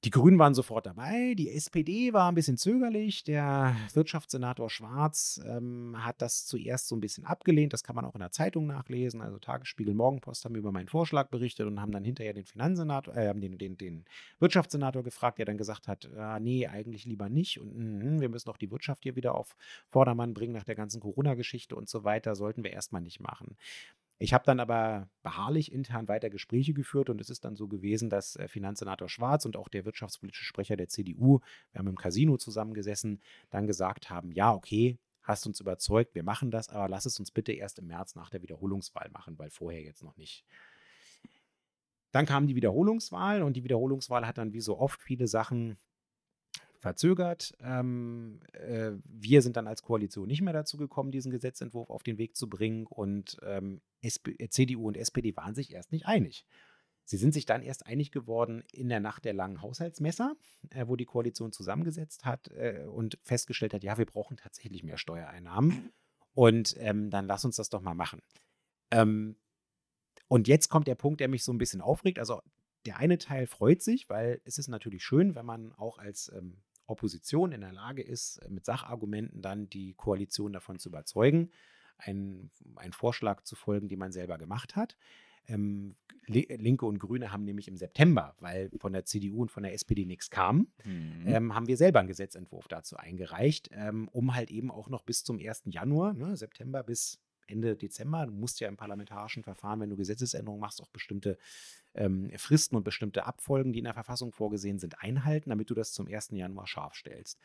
Die Grünen waren sofort dabei, die SPD war ein bisschen zögerlich. Der Wirtschaftssenator Schwarz ähm, hat das zuerst so ein bisschen abgelehnt. Das kann man auch in der Zeitung nachlesen. Also Tagesspiegel, Morgenpost haben über meinen Vorschlag berichtet und haben dann hinterher den Finanzsenator, äh, den, den, den Wirtschaftssenator gefragt, der dann gesagt hat, ah, nee, eigentlich lieber nicht. Und mh, wir müssen auch die Wirtschaft hier wieder auf Vordermann bringen nach der ganzen Corona-Geschichte und so weiter. Sollten wir erstmal nicht machen. Ich habe dann aber beharrlich intern weiter Gespräche geführt und es ist dann so gewesen, dass äh, Finanzsenator Schwarz und auch der wirtschaftspolitische Sprecher der CDU, wir haben im Casino zusammengesessen, dann gesagt haben, ja, okay, hast uns überzeugt, wir machen das, aber lass es uns bitte erst im März nach der Wiederholungswahl machen, weil vorher jetzt noch nicht. Dann kam die Wiederholungswahl und die Wiederholungswahl hat dann wie so oft viele Sachen verzögert. Ähm, äh, wir sind dann als Koalition nicht mehr dazu gekommen, diesen Gesetzentwurf auf den Weg zu bringen. Und ähm, SP, CDU und SPD waren sich erst nicht einig. Sie sind sich dann erst einig geworden in der Nacht der langen Haushaltsmesser, äh, wo die Koalition zusammengesetzt hat äh, und festgestellt hat, ja, wir brauchen tatsächlich mehr Steuereinnahmen. Und ähm, dann lass uns das doch mal machen. Ähm, und jetzt kommt der Punkt, der mich so ein bisschen aufregt. Also der eine Teil freut sich, weil es ist natürlich schön, wenn man auch als ähm, Opposition in der Lage ist, äh, mit Sachargumenten dann die Koalition davon zu überzeugen, einen, einen Vorschlag zu folgen, den man selber gemacht hat. Ähm, Linke und Grüne haben nämlich im September, weil von der CDU und von der SPD nichts kam, mhm. ähm, haben wir selber einen Gesetzentwurf dazu eingereicht, ähm, um halt eben auch noch bis zum 1. Januar, ne, September bis Ende Dezember. Du musst ja im parlamentarischen Verfahren, wenn du Gesetzesänderungen machst, auch bestimmte ähm, Fristen und bestimmte Abfolgen, die in der Verfassung vorgesehen sind, einhalten, damit du das zum 1. Januar scharf stellst.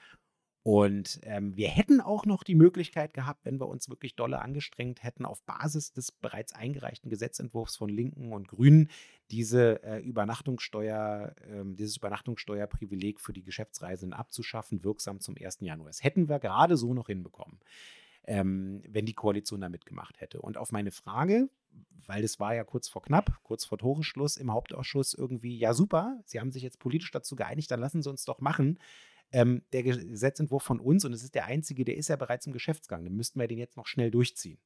Und ähm, wir hätten auch noch die Möglichkeit gehabt, wenn wir uns wirklich dolle angestrengt hätten, auf Basis des bereits eingereichten Gesetzentwurfs von Linken und Grünen diese äh, Übernachtungssteuer, äh, dieses Übernachtungssteuerprivileg für die Geschäftsreisenden abzuschaffen, wirksam zum 1. Januar. Das hätten wir gerade so noch hinbekommen ähm, wenn die Koalition da mitgemacht hätte. Und auf meine Frage, weil das war ja kurz vor knapp, kurz vor Toreschluss im Hauptausschuss irgendwie, ja super, Sie haben sich jetzt politisch dazu geeinigt, dann lassen Sie uns doch machen. Ähm, der Gesetzentwurf von uns, und es ist der einzige, der ist ja bereits im Geschäftsgang, dann müssten wir den jetzt noch schnell durchziehen.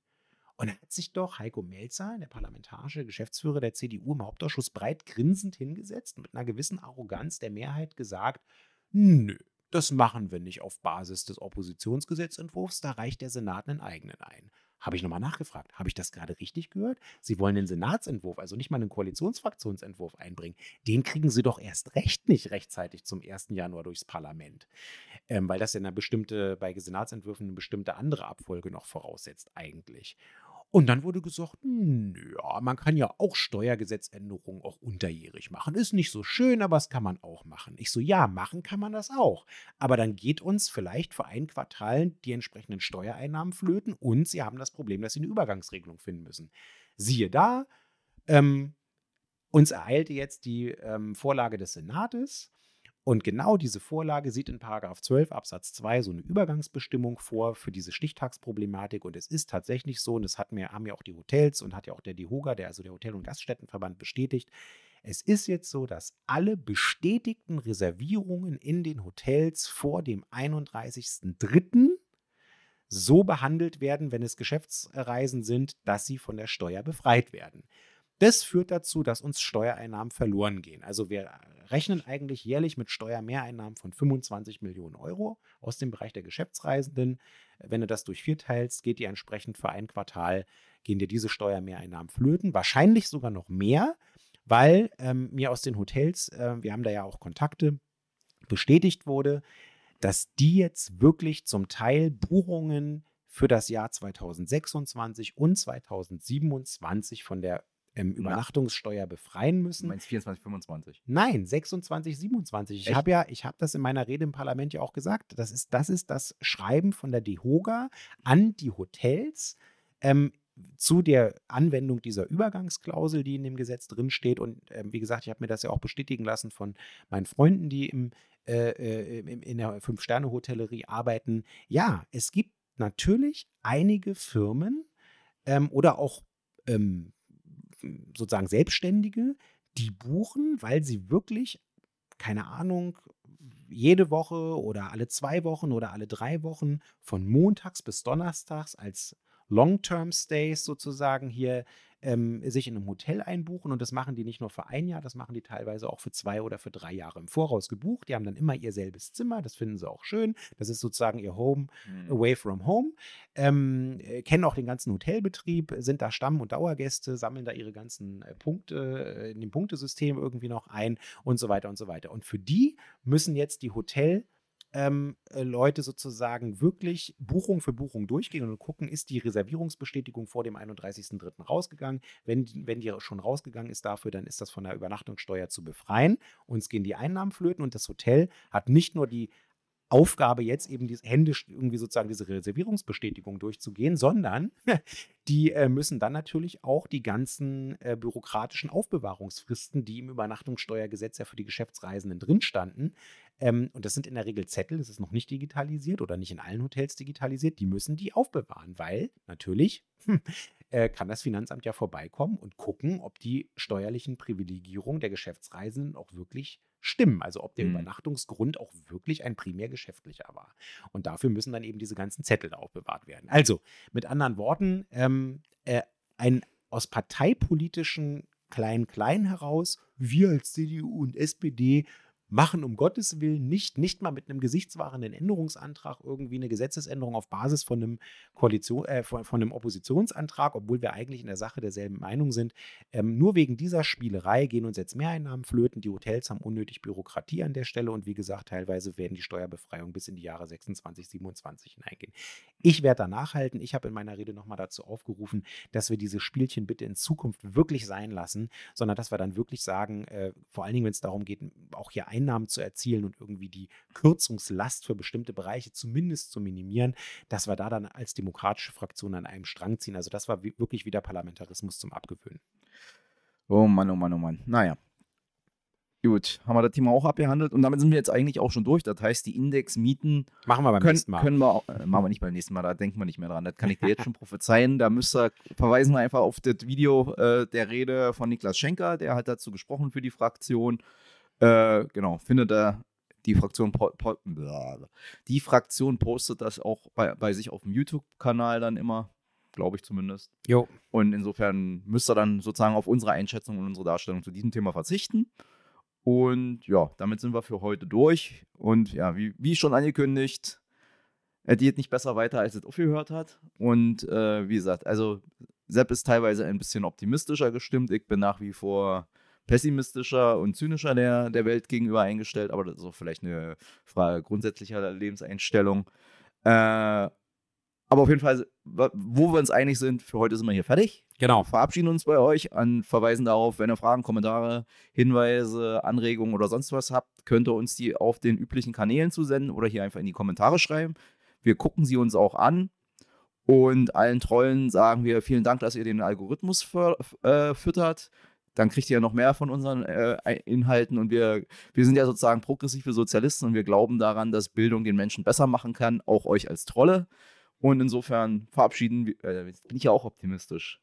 Und dann hat sich doch Heiko Melzer, der parlamentarische Geschäftsführer der CDU im Hauptausschuss, breit grinsend hingesetzt, mit einer gewissen Arroganz der Mehrheit gesagt, nö, das machen wir nicht auf Basis des Oppositionsgesetzentwurfs, da reicht der Senat einen eigenen ein. Habe ich nochmal nachgefragt. Habe ich das gerade richtig gehört? Sie wollen den Senatsentwurf, also nicht mal einen Koalitionsfraktionsentwurf einbringen. Den kriegen Sie doch erst recht nicht rechtzeitig zum 1. Januar durchs Parlament. Ähm, weil das ja eine bestimmte, bei Senatsentwürfen eine bestimmte andere Abfolge noch voraussetzt, eigentlich. Und dann wurde gesagt, ja, man kann ja auch Steuergesetzänderungen auch unterjährig machen. Ist nicht so schön, aber das kann man auch machen. Ich so, ja, machen kann man das auch. Aber dann geht uns vielleicht für ein Quartal die entsprechenden Steuereinnahmen flöten und sie haben das Problem, dass sie eine Übergangsregelung finden müssen. Siehe da, ähm, uns ereilte jetzt die ähm, Vorlage des Senates und genau diese Vorlage sieht in Paragraph 12 Absatz 2 so eine Übergangsbestimmung vor für diese Stichtagsproblematik. Und es ist tatsächlich so, und das hat mir, haben ja auch die Hotels und hat ja auch der DIHOGA, der also der Hotel- und Gaststättenverband, bestätigt. Es ist jetzt so, dass alle bestätigten Reservierungen in den Hotels vor dem 31.03. so behandelt werden, wenn es Geschäftsreisen sind, dass sie von der Steuer befreit werden. Das führt dazu, dass uns Steuereinnahmen verloren gehen. Also wir rechnen eigentlich jährlich mit Steuermehreinnahmen von 25 Millionen Euro aus dem Bereich der Geschäftsreisenden. Wenn du das durch vier teilst, geht dir entsprechend für ein Quartal, gehen dir diese Steuermehreinnahmen flöten. Wahrscheinlich sogar noch mehr, weil ähm, mir aus den Hotels, äh, wir haben da ja auch Kontakte, bestätigt wurde, dass die jetzt wirklich zum Teil Buchungen für das Jahr 2026 und 2027 von der ähm, Übernachtungssteuer befreien müssen. Du meinst 24, 25? Nein, 26, 27. Ich habe ja, ich habe das in meiner Rede im Parlament ja auch gesagt. Das ist, das ist das Schreiben von der DEHOGA an die Hotels. Ähm, zu der Anwendung dieser Übergangsklausel, die in dem Gesetz drinsteht. Und äh, wie gesagt, ich habe mir das ja auch bestätigen lassen von meinen Freunden, die im, äh, äh in der Fünf-Sterne-Hotellerie arbeiten. Ja, es gibt natürlich einige Firmen ähm, oder auch ähm, sozusagen Selbstständige, die buchen, weil sie wirklich, keine Ahnung, jede Woche oder alle zwei Wochen oder alle drei Wochen von montags bis donnerstags als Long-Term-Stays sozusagen hier ähm, sich in einem Hotel einbuchen. Und das machen die nicht nur für ein Jahr, das machen die teilweise auch für zwei oder für drei Jahre im Voraus gebucht. Die haben dann immer ihr selbes Zimmer, das finden sie auch schön. Das ist sozusagen ihr Home mhm. away from home. Ähm, äh, kennen auch den ganzen Hotelbetrieb, sind da Stamm- und Dauergäste, sammeln da ihre ganzen äh, Punkte äh, in dem Punktesystem irgendwie noch ein und so weiter und so weiter. Und für die müssen jetzt die Hotel- ähm, äh, Leute sozusagen wirklich Buchung für Buchung durchgehen und gucken, ist die Reservierungsbestätigung vor dem 31.03. rausgegangen. Wenn, wenn die schon rausgegangen ist dafür, dann ist das von der Übernachtungssteuer zu befreien. Uns gehen die Einnahmen flöten und das Hotel hat nicht nur die Aufgabe, jetzt eben diese, händisch irgendwie sozusagen diese Reservierungsbestätigung durchzugehen, sondern die äh, müssen dann natürlich auch die ganzen äh, bürokratischen Aufbewahrungsfristen, die im Übernachtungssteuergesetz ja für die Geschäftsreisenden drin standen, ähm, und das sind in der Regel Zettel, das ist noch nicht digitalisiert oder nicht in allen Hotels digitalisiert, die müssen die aufbewahren, weil natürlich hm, äh, kann das Finanzamt ja vorbeikommen und gucken, ob die steuerlichen Privilegierungen der Geschäftsreisenden auch wirklich stimmen. Also ob der mhm. Übernachtungsgrund auch wirklich ein primär geschäftlicher war. Und dafür müssen dann eben diese ganzen Zettel da aufbewahrt werden. Also mit anderen Worten, ähm, äh, ein aus parteipolitischen Klein-Klein heraus, wir als CDU und SPD machen um Gottes Willen nicht, nicht mal mit einem gesichtswahrenden Änderungsantrag irgendwie eine Gesetzesänderung auf Basis von einem Koalition, äh, von, von, einem Oppositionsantrag, obwohl wir eigentlich in der Sache derselben Meinung sind. Ähm, nur wegen dieser Spielerei gehen uns jetzt Mehreinnahmen flöten. Die Hotels haben unnötig Bürokratie an der Stelle und wie gesagt, teilweise werden die Steuerbefreiung bis in die Jahre 26, 27 hineingehen. Ich werde da nachhalten. Ich habe in meiner Rede nochmal dazu aufgerufen, dass wir diese Spielchen bitte in Zukunft wirklich sein lassen, sondern dass wir dann wirklich sagen, äh, vor allen Dingen, wenn es darum geht, auch hier Einnahmen zu erzielen und irgendwie die Kürzungslast für bestimmte Bereiche zumindest zu minimieren, dass wir da dann als demokratische Fraktion an einem Strang ziehen. Also das war wirklich wieder Parlamentarismus zum Abgewöhnen. Oh Mann, oh Mann, oh Mann. Naja. Gut, haben wir das Thema auch abgehandelt und damit sind wir jetzt eigentlich auch schon durch. Das heißt, die Indexmieten machen wir beim können, nächsten Mal. Können wir, äh, machen wir nicht beim nächsten Mal, da denken wir nicht mehr dran. Das kann ich dir jetzt schon prophezeien. Da müsst ihr, verweisen wir einfach auf das Video äh, der Rede von Niklas Schenker, der hat dazu gesprochen für die Fraktion. Äh, genau, findet er die Fraktion, die Fraktion postet das auch bei, bei sich auf dem YouTube-Kanal dann immer, glaube ich zumindest. Jo. Und insofern müsst ihr dann sozusagen auf unsere Einschätzung und unsere Darstellung zu diesem Thema verzichten. Und ja, damit sind wir für heute durch. Und ja, wie, wie schon angekündigt, er geht nicht besser weiter, als es aufgehört hat. Und äh, wie gesagt, also Sepp ist teilweise ein bisschen optimistischer gestimmt. Ich bin nach wie vor pessimistischer und zynischer der, der Welt gegenüber eingestellt, aber das ist auch vielleicht eine Frage grundsätzlicher Lebenseinstellung. Äh, aber auf jeden Fall, wo wir uns einig sind, für heute sind wir hier fertig. Genau. Verabschieden uns bei euch, an, verweisen darauf, wenn ihr Fragen, Kommentare, Hinweise, Anregungen oder sonst was habt, könnt ihr uns die auf den üblichen Kanälen zusenden oder hier einfach in die Kommentare schreiben. Wir gucken sie uns auch an. Und allen Trollen sagen wir vielen Dank, dass ihr den Algorithmus äh, füttert dann kriegt ihr ja noch mehr von unseren äh, Inhalten und wir, wir sind ja sozusagen progressive Sozialisten und wir glauben daran, dass Bildung den Menschen besser machen kann, auch euch als Trolle. Und insofern verabschieden wir, äh, bin ich ja auch optimistisch.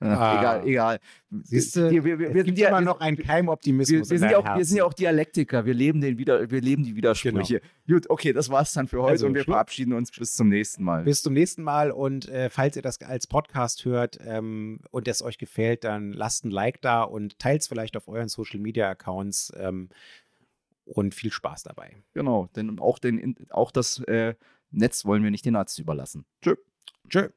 Ah. Egal, egal. Siehst du, wir, wir, wir sind ja immer noch ein Keimoptimismus. Wir, wir, sind ja auch, wir sind ja auch Dialektiker. Wir leben, den wieder, wir leben die Widersprüche. Genau. Gut, okay, das war's dann für heute also, und wir verabschieden uns bis zum nächsten Mal. Bis zum nächsten Mal und äh, falls ihr das als Podcast hört ähm, und es euch gefällt, dann lasst ein Like da und teilt es vielleicht auf euren Social Media Accounts. Ähm, und viel Spaß dabei. Genau, denn auch, den, auch das äh, Netz wollen wir nicht den Nazis überlassen. Tschö. Tschö.